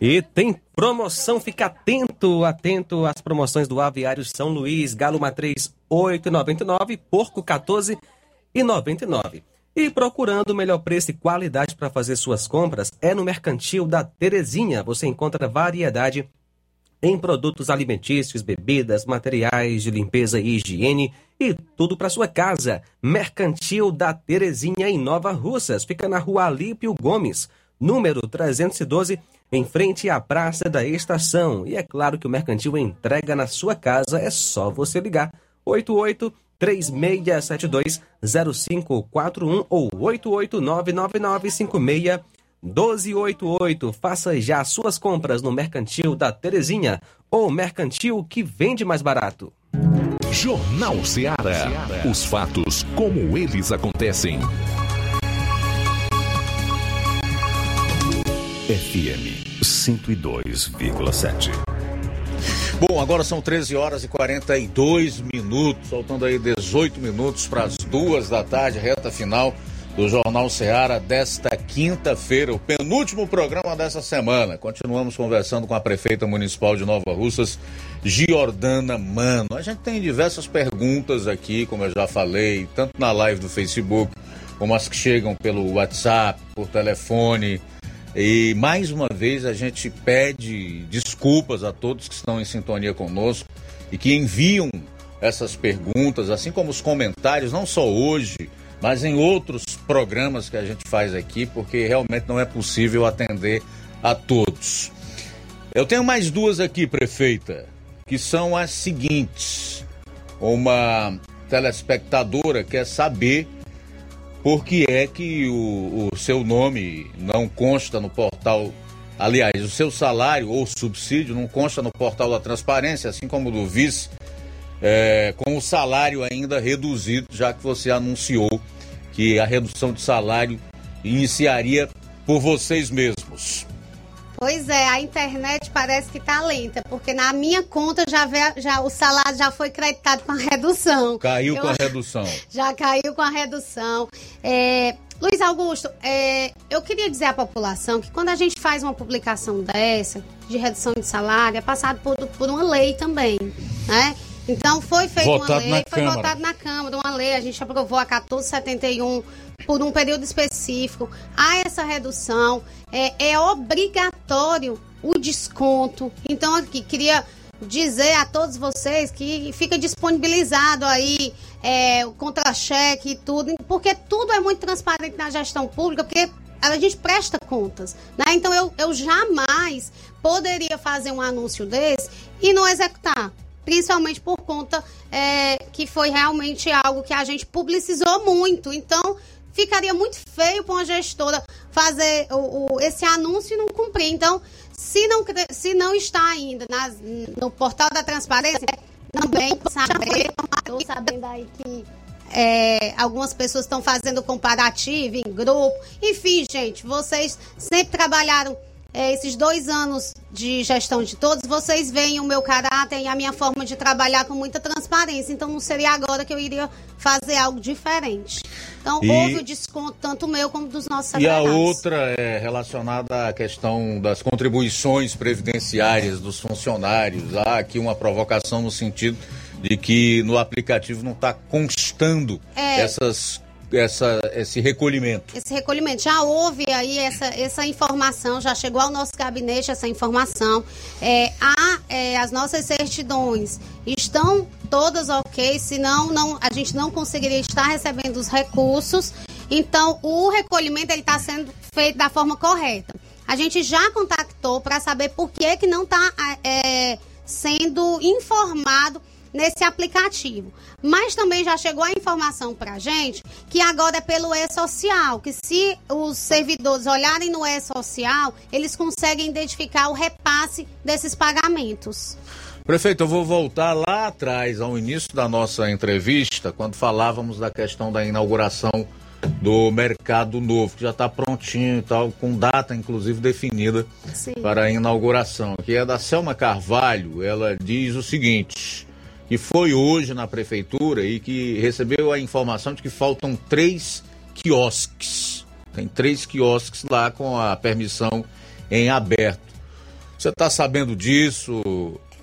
[SPEAKER 2] E tem promoção, fica atento, atento às promoções do Aviário São Luís, Galo Matriz 8,99, Porco 14,99. E procurando o melhor preço e qualidade para fazer suas compras é no Mercantil da Terezinha. Você encontra variedade em produtos alimentícios, bebidas, materiais de limpeza e higiene e tudo para sua casa. Mercantil da Terezinha em Nova Russas, fica na Rua Alípio Gomes, número 312, em frente à Praça da Estação. E é claro que o Mercantil entrega na sua casa, é só você ligar 88 3672 0541 ou 8899956 1288. Faça já suas compras no Mercantil da Terezinha ou Mercantil que vende mais barato.
[SPEAKER 4] Jornal Ceará. Os fatos como eles acontecem.
[SPEAKER 15] FM 102,7.
[SPEAKER 1] Bom, agora são 13 horas e 42 minutos, faltando aí 18 minutos para as duas da tarde, reta final do Jornal Ceará desta quinta-feira, o penúltimo programa dessa semana. Continuamos conversando com a prefeita municipal de Nova Russas, Giordana Mano. A gente tem diversas perguntas aqui, como eu já falei, tanto na live do Facebook, como as que chegam pelo WhatsApp, por telefone. E mais uma vez a gente pede desculpas a todos que estão em sintonia conosco e que enviam essas perguntas, assim como os comentários, não só hoje, mas em outros programas que a gente faz aqui, porque realmente não é possível atender a todos. Eu tenho mais duas aqui, prefeita, que são as seguintes. Uma telespectadora quer saber por que é que o, o seu nome não consta no portal. Aliás, o seu salário ou subsídio não consta no portal da transparência, assim como do vice, é, com o salário ainda reduzido, já que você anunciou que a redução de salário iniciaria por vocês mesmos.
[SPEAKER 11] Pois é, a internet parece que tá lenta, porque na minha conta já, vê, já o salário já foi creditado com a redução.
[SPEAKER 1] Caiu
[SPEAKER 11] Eu-
[SPEAKER 1] com a redução.
[SPEAKER 11] Já caiu com a redução. É, Luiz Augusto, é, eu queria dizer à população que quando a gente faz uma publicação dessa, de redução de salário, é passado por, por uma lei também, né? Então foi feita uma lei, foi
[SPEAKER 1] Câmara.
[SPEAKER 11] votado na Câmara uma lei, a gente aprovou a 1471 por um período específico. Há essa redução, é, é obrigatório o desconto. Então aqui queria dizer a todos vocês que fica disponibilizado aí é, o contra-cheque e tudo, porque tudo é muito transparente na gestão pública, porque a gente presta contas, né? Então eu, eu jamais poderia fazer um anúncio desse e não executar, principalmente por conta é, que foi realmente algo que a gente publicizou muito. Então ficaria muito feio para uma gestora fazer o, o- esse anúncio e não cumprir. Então, se não, se não está ainda nas- no portal da transparência, também saber, estou sabendo aí que é, algumas pessoas estão fazendo comparativo em grupo. Enfim, gente, vocês sempre trabalharam é, esses dois anos de gestão de todos, vocês veem o meu caráter e a minha forma de trabalhar com muita transparência. Então não seria agora que eu iria fazer algo diferente. Então
[SPEAKER 1] E-
[SPEAKER 11] houve o desconto tanto meu como dos nossos
[SPEAKER 1] E a outra é relacionada à questão das contribuições previdenciárias dos funcionários. Há aqui uma provocação no sentido de que no aplicativo não está constando
[SPEAKER 11] É.
[SPEAKER 1] essas, essa, esse recolhimento.
[SPEAKER 11] esse recolhimento. Já houve aí essa, essa informação, já chegou ao nosso gabinete essa informação. É, há, é, as nossas certidões estão todas ok, senão não, a gente não conseguiria estar recebendo os recursos. Então, o recolhimento está sendo feito da forma correta. A gente já contactou para saber por que, que não está sendo informado nesse aplicativo. Mas também já chegou a informação para a gente que agora é pelo E-Social, que se os servidores olharem no E-Social, eles conseguem identificar o repasse desses pagamentos.
[SPEAKER 1] Prefeito, eu vou voltar lá atrás, ao início da nossa entrevista, quando falávamos da questão da inauguração do Mercado Novo, que já está prontinho e tal, com data inclusive definida
[SPEAKER 11] Sim.
[SPEAKER 1] para a inauguração, que é da Selma Carvalho. Ela diz o seguinte: que foi hoje na prefeitura e que recebeu a informação de que faltam três quiosques. Tem três quiosques lá com a permissão em aberto. Você está sabendo disso?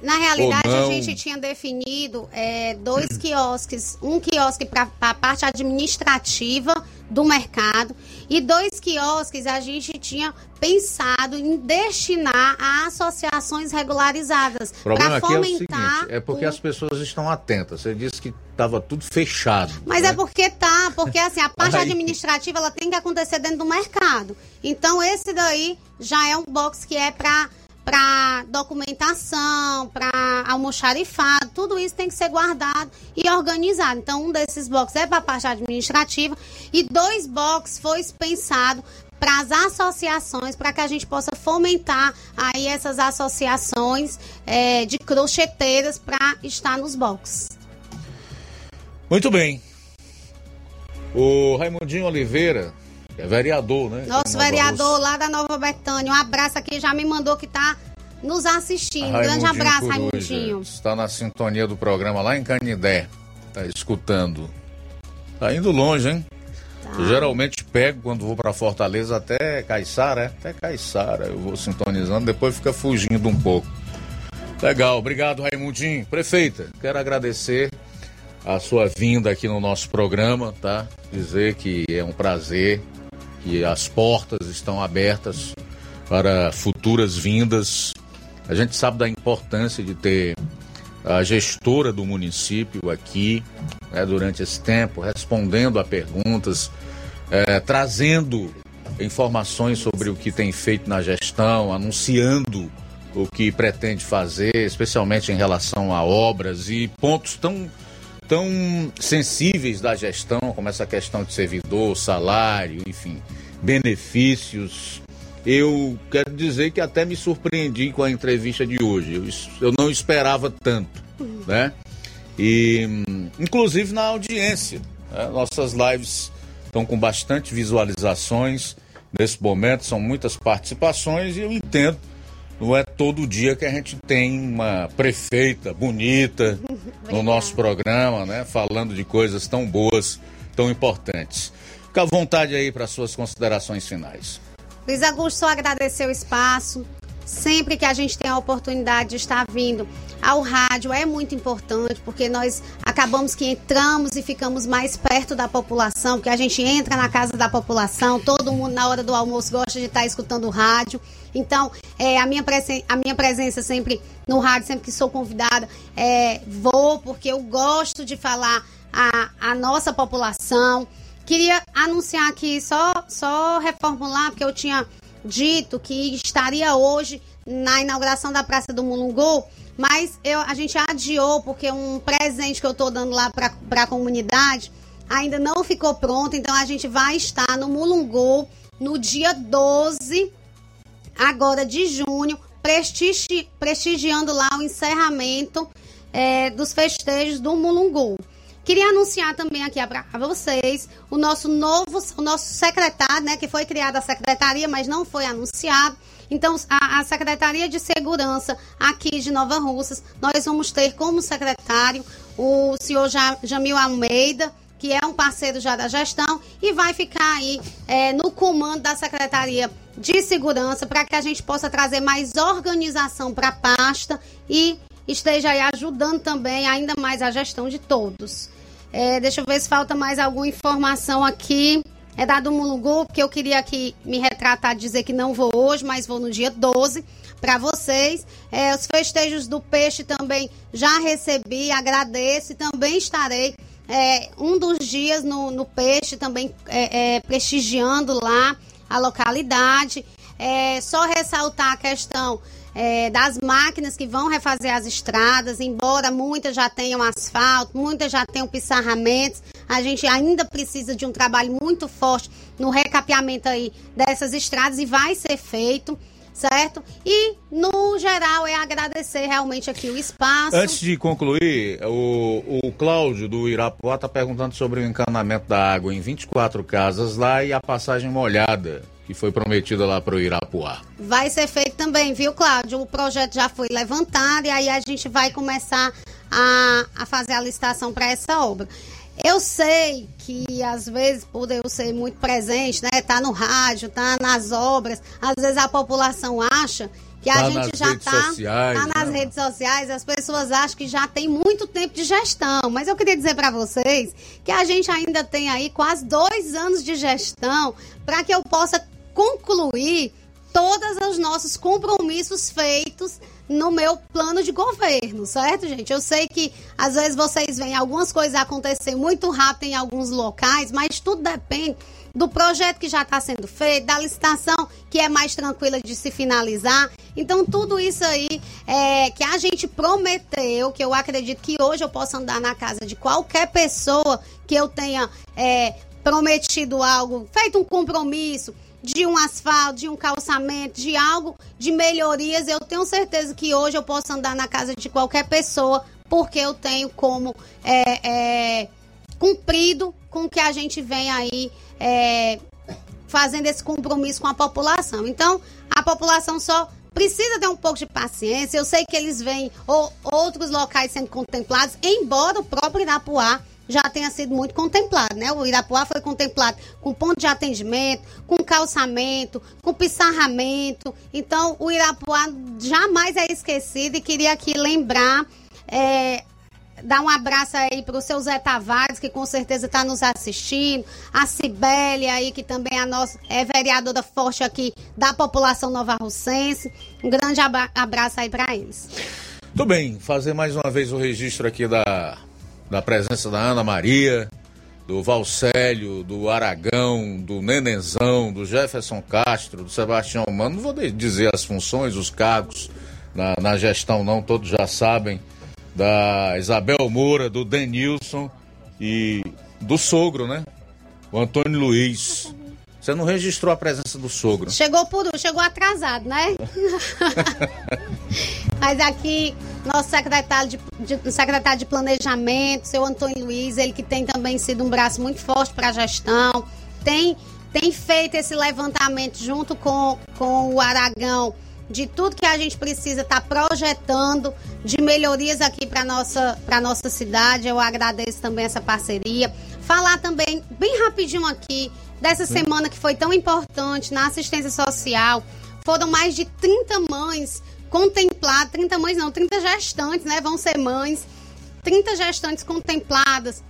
[SPEAKER 11] Na realidade, a gente tinha definido é, dois quiosques, um quiosque para a parte administrativa do mercado e dois quiosques a gente tinha pensado em destinar a associações regularizadas para
[SPEAKER 1] é o seguinte,
[SPEAKER 11] fomentar.
[SPEAKER 1] é porque
[SPEAKER 11] o-
[SPEAKER 1] as pessoas estão atentas. Você disse que estava tudo fechado.
[SPEAKER 11] Mas
[SPEAKER 1] né?
[SPEAKER 11] é porque tá, porque assim, a parte
[SPEAKER 1] Aí.
[SPEAKER 11] administrativa ela tem que acontecer dentro do mercado. Então esse daí já é um box que é para para documentação, para almoxarifado, tudo isso tem que ser guardado e organizado. Então um desses boxes é para a parte administrativa e dois boxes foi pensado para as associações, para que a gente possa fomentar aí essas associações eh, de crocheteiras para estar nos boxes.
[SPEAKER 1] Muito bem. O Raimundinho Oliveira, é vereador, né?
[SPEAKER 11] Nosso vereador lá da Nova Betânia, um abraço aqui, já me mandou que tá nos assistindo. Grande abraço,
[SPEAKER 1] Coruja,
[SPEAKER 11] Raimundinho.
[SPEAKER 1] Está na sintonia do programa lá em Canidé. Está escutando. Tá indo longe, hein?
[SPEAKER 11] Tá.
[SPEAKER 1] Geralmente pego quando vou para Fortaleza até Caiçara, é? Até Caiçara eu vou sintonizando, depois fica fugindo um pouco. Legal, obrigado Raimundinho. Prefeita, quero agradecer a sua vinda aqui no nosso programa, tá? Dizer que é um prazer, que as portas estão abertas para futuras vindas. A gente sabe da importância de ter a gestora do município aqui né, durante esse tempo, respondendo a perguntas, eh, trazendo informações sobre o que tem feito na gestão, anunciando o que pretende fazer, especialmente em relação a obras e pontos tão, tão sensíveis da gestão, como essa questão de servidor, salário, enfim, benefícios. Eu quero dizer que até me surpreendi com a entrevista de hoje. Eu, eu não esperava tanto, né? E, inclusive na audiência. né? Nossas lives estão com bastante visualizações nesse momento, são muitas participações e eu entendo, todo dia que a gente tem uma prefeita bonita no nosso programa, né? Falando de coisas tão boas, tão importantes. Fica à vontade aí para suas considerações finais.
[SPEAKER 11] Luiz Augusto, só agradecer o espaço. Sempre que a gente tem a oportunidade de estar vindo ao rádio é muito importante, porque nós acabamos que entramos e ficamos mais perto da população, porque a gente entra na casa da população, todo mundo na hora do almoço gosta de estar escutando o rádio. Então, é, a, minha presen- a minha presença sempre no rádio, sempre que sou convidada, é, vou, porque eu gosto de falar a, a nossa população. Queria anunciar aqui, só, só reformular, porque eu tinha dito que estaria hoje na inauguração da Praça do Mulungu, mas eu, a gente adiou porque um presente que eu estou dando lá para a comunidade ainda não ficou pronto, então a gente vai estar no Mulungu no dia 12 agora de junho, prestigi- prestigiando lá o encerramento eh, dos festejos do Mulungu. Queria anunciar também aqui para vocês o nosso novo, o nosso secretário, né, que foi criada a secretaria, mas não foi anunciado. Então, a, a, Secretaria de Segurança aqui de Nova Russas, nós vamos ter como secretário o senhor Jamil Almeida, que é um parceiro já da gestão, e vai ficar aí é, no comando da Secretaria de Segurança para que a gente possa trazer mais organização para a pasta e esteja aí ajudando também ainda mais a gestão de todos. É, deixa eu ver se falta mais alguma informação aqui. É dado um Mulungu, porque eu queria aqui me retratar, dizer que não vou hoje, mas vou no dia 12 para vocês. É, os festejos do peixe também já recebi, agradeço e também estarei é, um dos dias no, no peixe, também é, é prestigiando lá a localidade. É, só ressaltar a questão é, das máquinas que vão refazer as estradas, embora muitas já tenham asfalto, muitas já tenham pissarramentos, a gente ainda precisa de um trabalho muito forte no recapeamento aí dessas estradas e vai ser feito certo? E, no geral, é agradecer realmente aqui o espaço.
[SPEAKER 1] Antes de concluir, o, o Cláudio do Irapuá está perguntando sobre o encanamento da água em 24 casas lá e a passagem molhada que foi prometida lá para o Irapuá.
[SPEAKER 11] Vai ser feito também, viu, Cláudio? O projeto já foi levantado e aí a gente vai começar a, a fazer a licitação para essa obra. Eu sei que às vezes, por eu ser muito presente, né, tá no rádio, tá nas obras, às vezes a população acha que tá a gente já tá, sociais, tá nas né? redes sociais, as pessoas acham que já tem muito tempo de gestão. Mas eu queria dizer para vocês que a gente ainda tem aí quase dois anos de gestão para que eu possa concluir todos os nossos compromissos feitos no meu plano de governo, certo, gente? Eu sei que às vezes vocês veem algumas coisas acontecer muito rápido em alguns locais, mas tudo depende do projeto que já está sendo feito, da licitação que é mais tranquila de se finalizar. Então, tudo isso aí é, que a gente prometeu, que eu acredito que hoje eu posso andar na casa de qualquer pessoa que eu tenha é, prometido algo, feito um compromisso de um asfalto, de um calçamento, de algo, de melhorias, eu tenho certeza que hoje eu posso andar na casa de qualquer pessoa, porque eu tenho como é, é, cumprido com que a gente vem aí é, fazendo esse compromisso com a população. Então, a população só precisa ter um pouco de paciência. Eu sei que eles veem ou, outros locais sendo contemplados, embora o próprio Irapuá já tenha sido muito contemplado, né? O Irapuá foi contemplado com ponto de atendimento, com calçamento, com pissarramento. Então, o Irapuá jamais é esquecido e queria aqui lembrar, é, dar um abraço aí para o seu Zé Tavares, que com certeza está nos assistindo, a Cibele aí, que também é, nossa, é vereadora forte aqui da população nova russense. Um grande abraço aí para eles.
[SPEAKER 1] Tudo bem, fazer mais uma vez o registro aqui da da presença da Ana Maria, do Valcélio, do Aragão, do Nenenzão, do Jefferson Castro, do Sebastião Mano. Não vou dizer as funções, os cargos na, na gestão, não, todos já sabem. Da Isabel Moura, do Denilson e do sogro, né? O Antônio Luiz. Você não registrou a presença do sogro.
[SPEAKER 11] Chegou por chegou atrasado, né? Mas aqui, nosso secretário de, de, secretário de Planejamento, seu Antônio Luiz, ele que tem também sido um braço muito forte para a gestão, tem, tem feito esse levantamento junto com, com o Aragão de tudo que a gente precisa estar tá projetando de melhorias aqui para nossa para nossa cidade. Eu agradeço também essa parceria. Falar também bem rapidinho aqui dessa semana que foi tão importante na assistência social. Foram mais de 30 mães contempladas, 30 mães não, 30 gestantes, né? Vão ser mães. 30 gestantes contempladas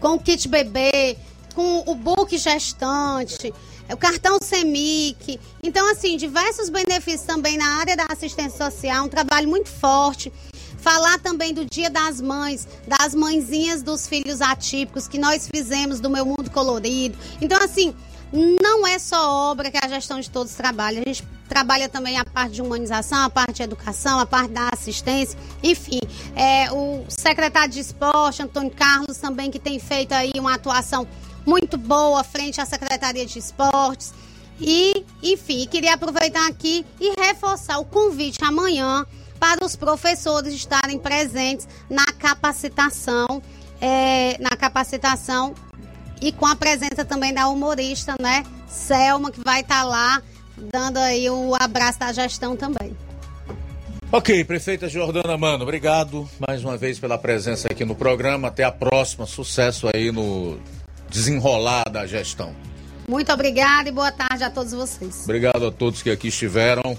[SPEAKER 11] com o kit bebê, com o book gestante, o cartão SEMIC. Então, assim, diversos benefícios também na área da assistência social, um trabalho muito forte. Falar também do Dia das Mães, das mãezinhas dos filhos atípicos que nós fizemos do Meu Mundo Colorido. Então, assim, não é só obra que a gestão de todos trabalha. A gente trabalha também a parte de humanização, a parte de educação, a parte da assistência, enfim. É, o secretário de esporte, Antônio Carlos, também, que tem feito aí uma atuação muito boa frente à Secretaria de Esportes. E, enfim, queria aproveitar aqui e reforçar o convite amanhã para os professores estarem presentes na capacitação é, na capacitação e com a presença também da humorista, né? Selma, que vai estar lá dando aí o abraço da gestão também.
[SPEAKER 1] Ok, prefeita Jordana Mano, obrigado mais uma vez pela presença aqui no programa. Até a próxima. Sucesso aí no desenrolar da gestão.
[SPEAKER 11] Muito obrigada e boa tarde a todos vocês.
[SPEAKER 1] Obrigado a todos que aqui estiveram.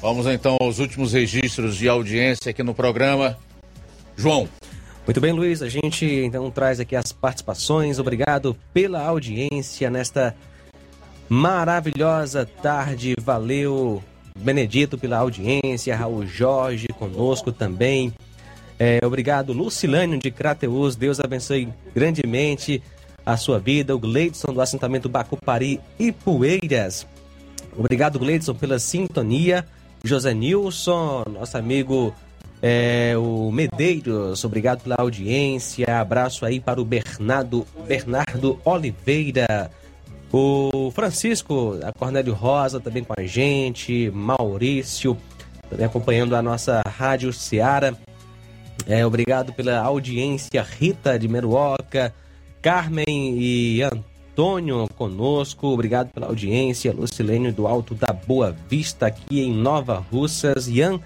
[SPEAKER 1] Vamos então aos últimos registros de audiência aqui no programa. João.
[SPEAKER 2] Muito bem, Luiz. A gente então traz aqui as participações. Obrigado pela audiência nesta maravilhosa tarde. Valeu, Benedito, pela audiência. Raul Jorge conosco também. É, obrigado, Lucilânio de Crateus. Deus abençoe grandemente a sua vida. O Gleidson do assentamento Bacupari e Poeiras. Obrigado, Gleidson, pela sintonia. José Nilson, nosso amigo é, o Medeiros, obrigado pela audiência. Abraço aí para o Bernardo, Bernardo Oliveira. O Francisco, a Cornélio Rosa também com a gente. Maurício, também acompanhando a nossa Rádio Seara. É, obrigado pela audiência. Rita de Meruoca, Carmen e Antônio conosco. Obrigado pela audiência. Lucilênio do Alto da Boa Vista, aqui em Nova Russas. Ian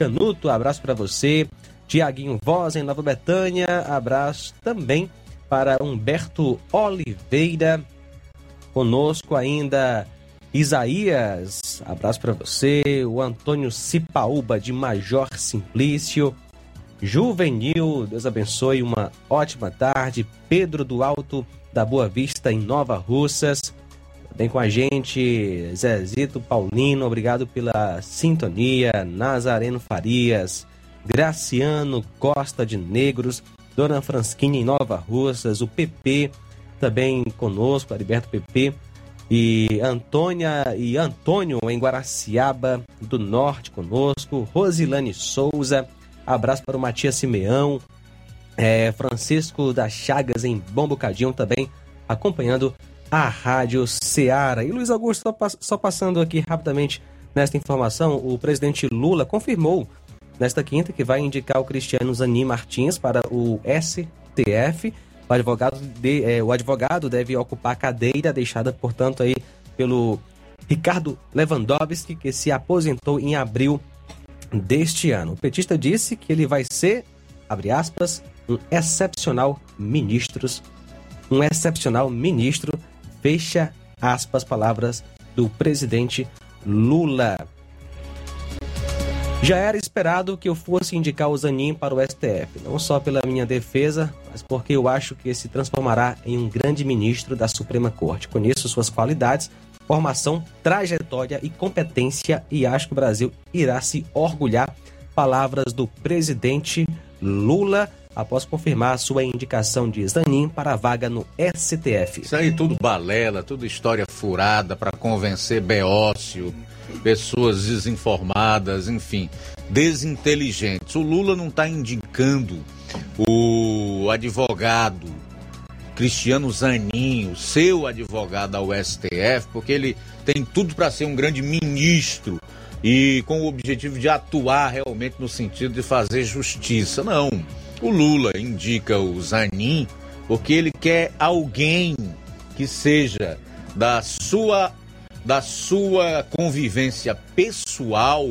[SPEAKER 2] Canuto, abraço para você. Tiaguinho Voz, em Nova Betânia. Abraço também para Humberto Oliveira. Conosco ainda Isaías, abraço para você. O Antônio Cipaúba, de Major Simplício. Juvenil, Deus abençoe, uma ótima tarde. Pedro do Alto da Boa Vista, em Nova Russas. Também com a gente, Zezito Paulino, obrigado pela sintonia. Nazareno Farias, Graciano Costa de Negros, Dona Fransquinha em Nova Russas, o PP também conosco, Heriberto PP. E Antônia e Antônio em Guaraciaba do Norte conosco, Rosilane Souza, abraço para o Matias Simeão, é, Francisco das Chagas em Bom Bocadinho também acompanhando a Rádio Ceará. E Luiz Augusto, só, só passando aqui rapidamente nesta informação, o presidente Lula confirmou nesta quinta que vai indicar o Cristiano Zanin Martins para o STF. O advogado, de, é, o advogado deve ocupar a cadeira deixada, portanto, aí pelo Ricardo Lewandowski, que se aposentou em abril deste ano. O petista disse que ele vai ser, abre aspas, um excepcional ministro, um excepcional ministro, fecha aspas, palavras do presidente Lula. Já era esperado que eu fosse indicar o Zanin para o STF, não só pela minha defesa, mas porque eu acho que se transformará em um grande ministro da Suprema Corte. Conheço suas qualidades, formação, trajetória e competência e acho que o Brasil irá se orgulhar. Palavras do presidente Lula após confirmar sua indicação de Zanin para a vaga no STF.
[SPEAKER 1] Isso aí tudo balela, tudo história furada para convencer Beócio, pessoas desinformadas, enfim, desinteligentes. O Lula não está indicando o advogado Cristiano Zanin, seu advogado ao STF, porque ele tem tudo para ser um grande ministro e com o objetivo de atuar realmente no sentido de fazer justiça. Não. O Lula indica o Zanin porque ele quer alguém que seja da sua da sua convivência pessoal,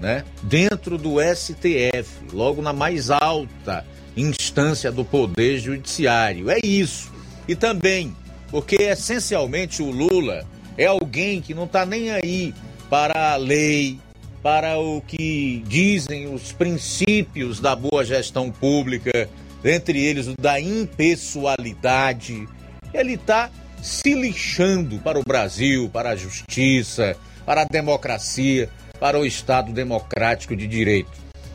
[SPEAKER 1] né, dentro do STF, logo na mais alta instância do poder judiciário. É isso. E também porque essencialmente o Lula é alguém que não está nem aí para a lei, para o que dizem os princípios da boa gestão pública, entre eles o da impessoalidade. Ele está se lixando para o Brasil, para a justiça, para a democracia, para o Estado democrático de direito.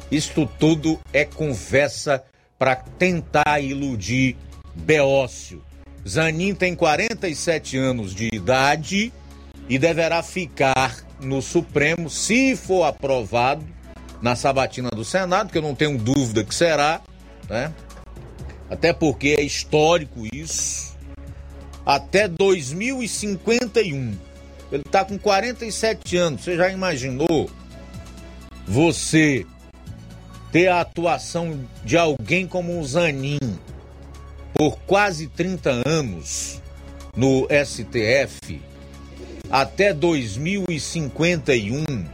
[SPEAKER 1] Isto tudo é conversa para tentar iludir Beócio. Zanin tem 47 anos de idade e deverá ficar no Supremo, se for aprovado na sabatina do Senado, que eu não tenho dúvida que será, né? Até porque é histórico isso. Até 2051. Ele está com 47 anos. Você já imaginou você ter a atuação de alguém como o Zanin por quase 30 anos no STF até 2051.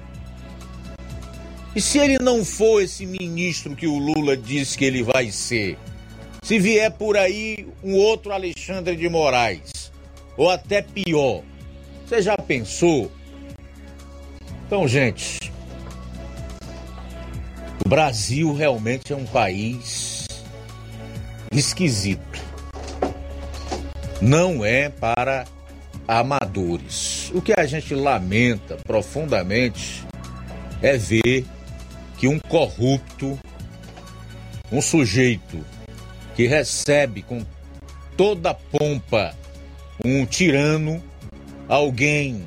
[SPEAKER 1] E se ele não for esse ministro que o Lula diz que ele vai ser? Se vier por aí um outro Alexandre de Moraes, ou até pior, você já pensou? Então, gente, o Brasil realmente é um país esquisito. Não é para amadores. O que a gente lamenta profundamente é ver que um corrupto, um sujeito que recebe com toda pompa um tirano, alguém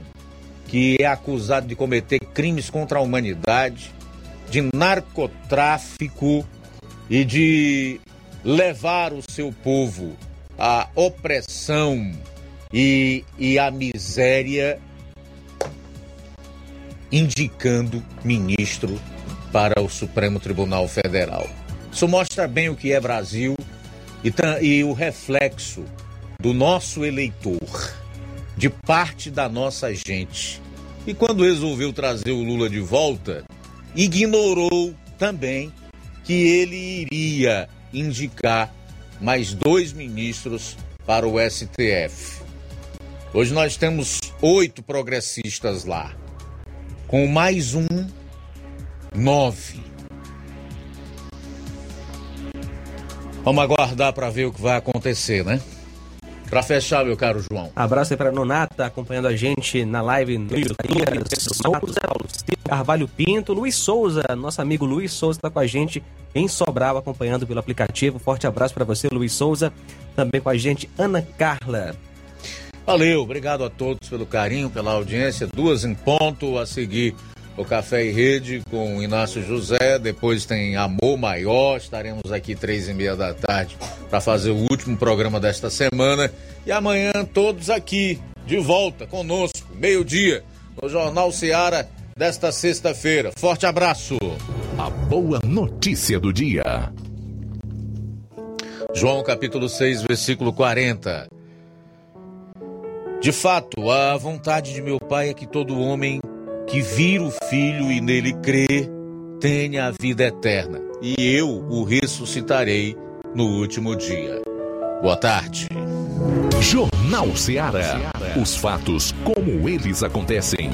[SPEAKER 1] que é acusado de cometer crimes contra a humanidade, de narcotráfico e de levar o seu povo à opressão e, e à miséria, indicando ministro para o Supremo Tribunal Federal. Isso mostra bem o que é Brasil e, e o reflexo do nosso eleitor, de parte da nossa gente. E quando resolveu trazer o Lula de volta, ignorou também que ele iria indicar mais dois ministros para o STF. Hoje nós temos oito progressistas lá, com mais um, nove. Vamos aguardar para ver o que vai acontecer, né? Para fechar, meu caro João.
[SPEAKER 2] Abraço aí para Nonata, acompanhando a gente na live no Carvalho Pinto, Luiz Souza, nosso amigo Luiz Souza está com a gente em Sobral, acompanhando pelo aplicativo. Forte abraço para você, Luiz Souza. Também com a gente, Ana Carla.
[SPEAKER 1] Valeu, obrigado a todos pelo carinho, pela audiência. Duas em ponto a seguir o Café e Rede com o Inácio José. Depois tem Amor Maior. Estaremos aqui três e meia da tarde para fazer o último programa desta semana. E amanhã todos aqui de volta conosco, meio-dia, no Jornal Seara desta sexta-feira. Forte abraço.
[SPEAKER 4] A boa notícia do dia.
[SPEAKER 1] João capítulo 6, versículo 40. De fato, a vontade de meu Pai é que todo homem que vira o Filho e nele crê tenha a vida eterna, e eu o ressuscitarei no último dia. Boa tarde.
[SPEAKER 4] Jornal Ceará. Os fatos como eles acontecem.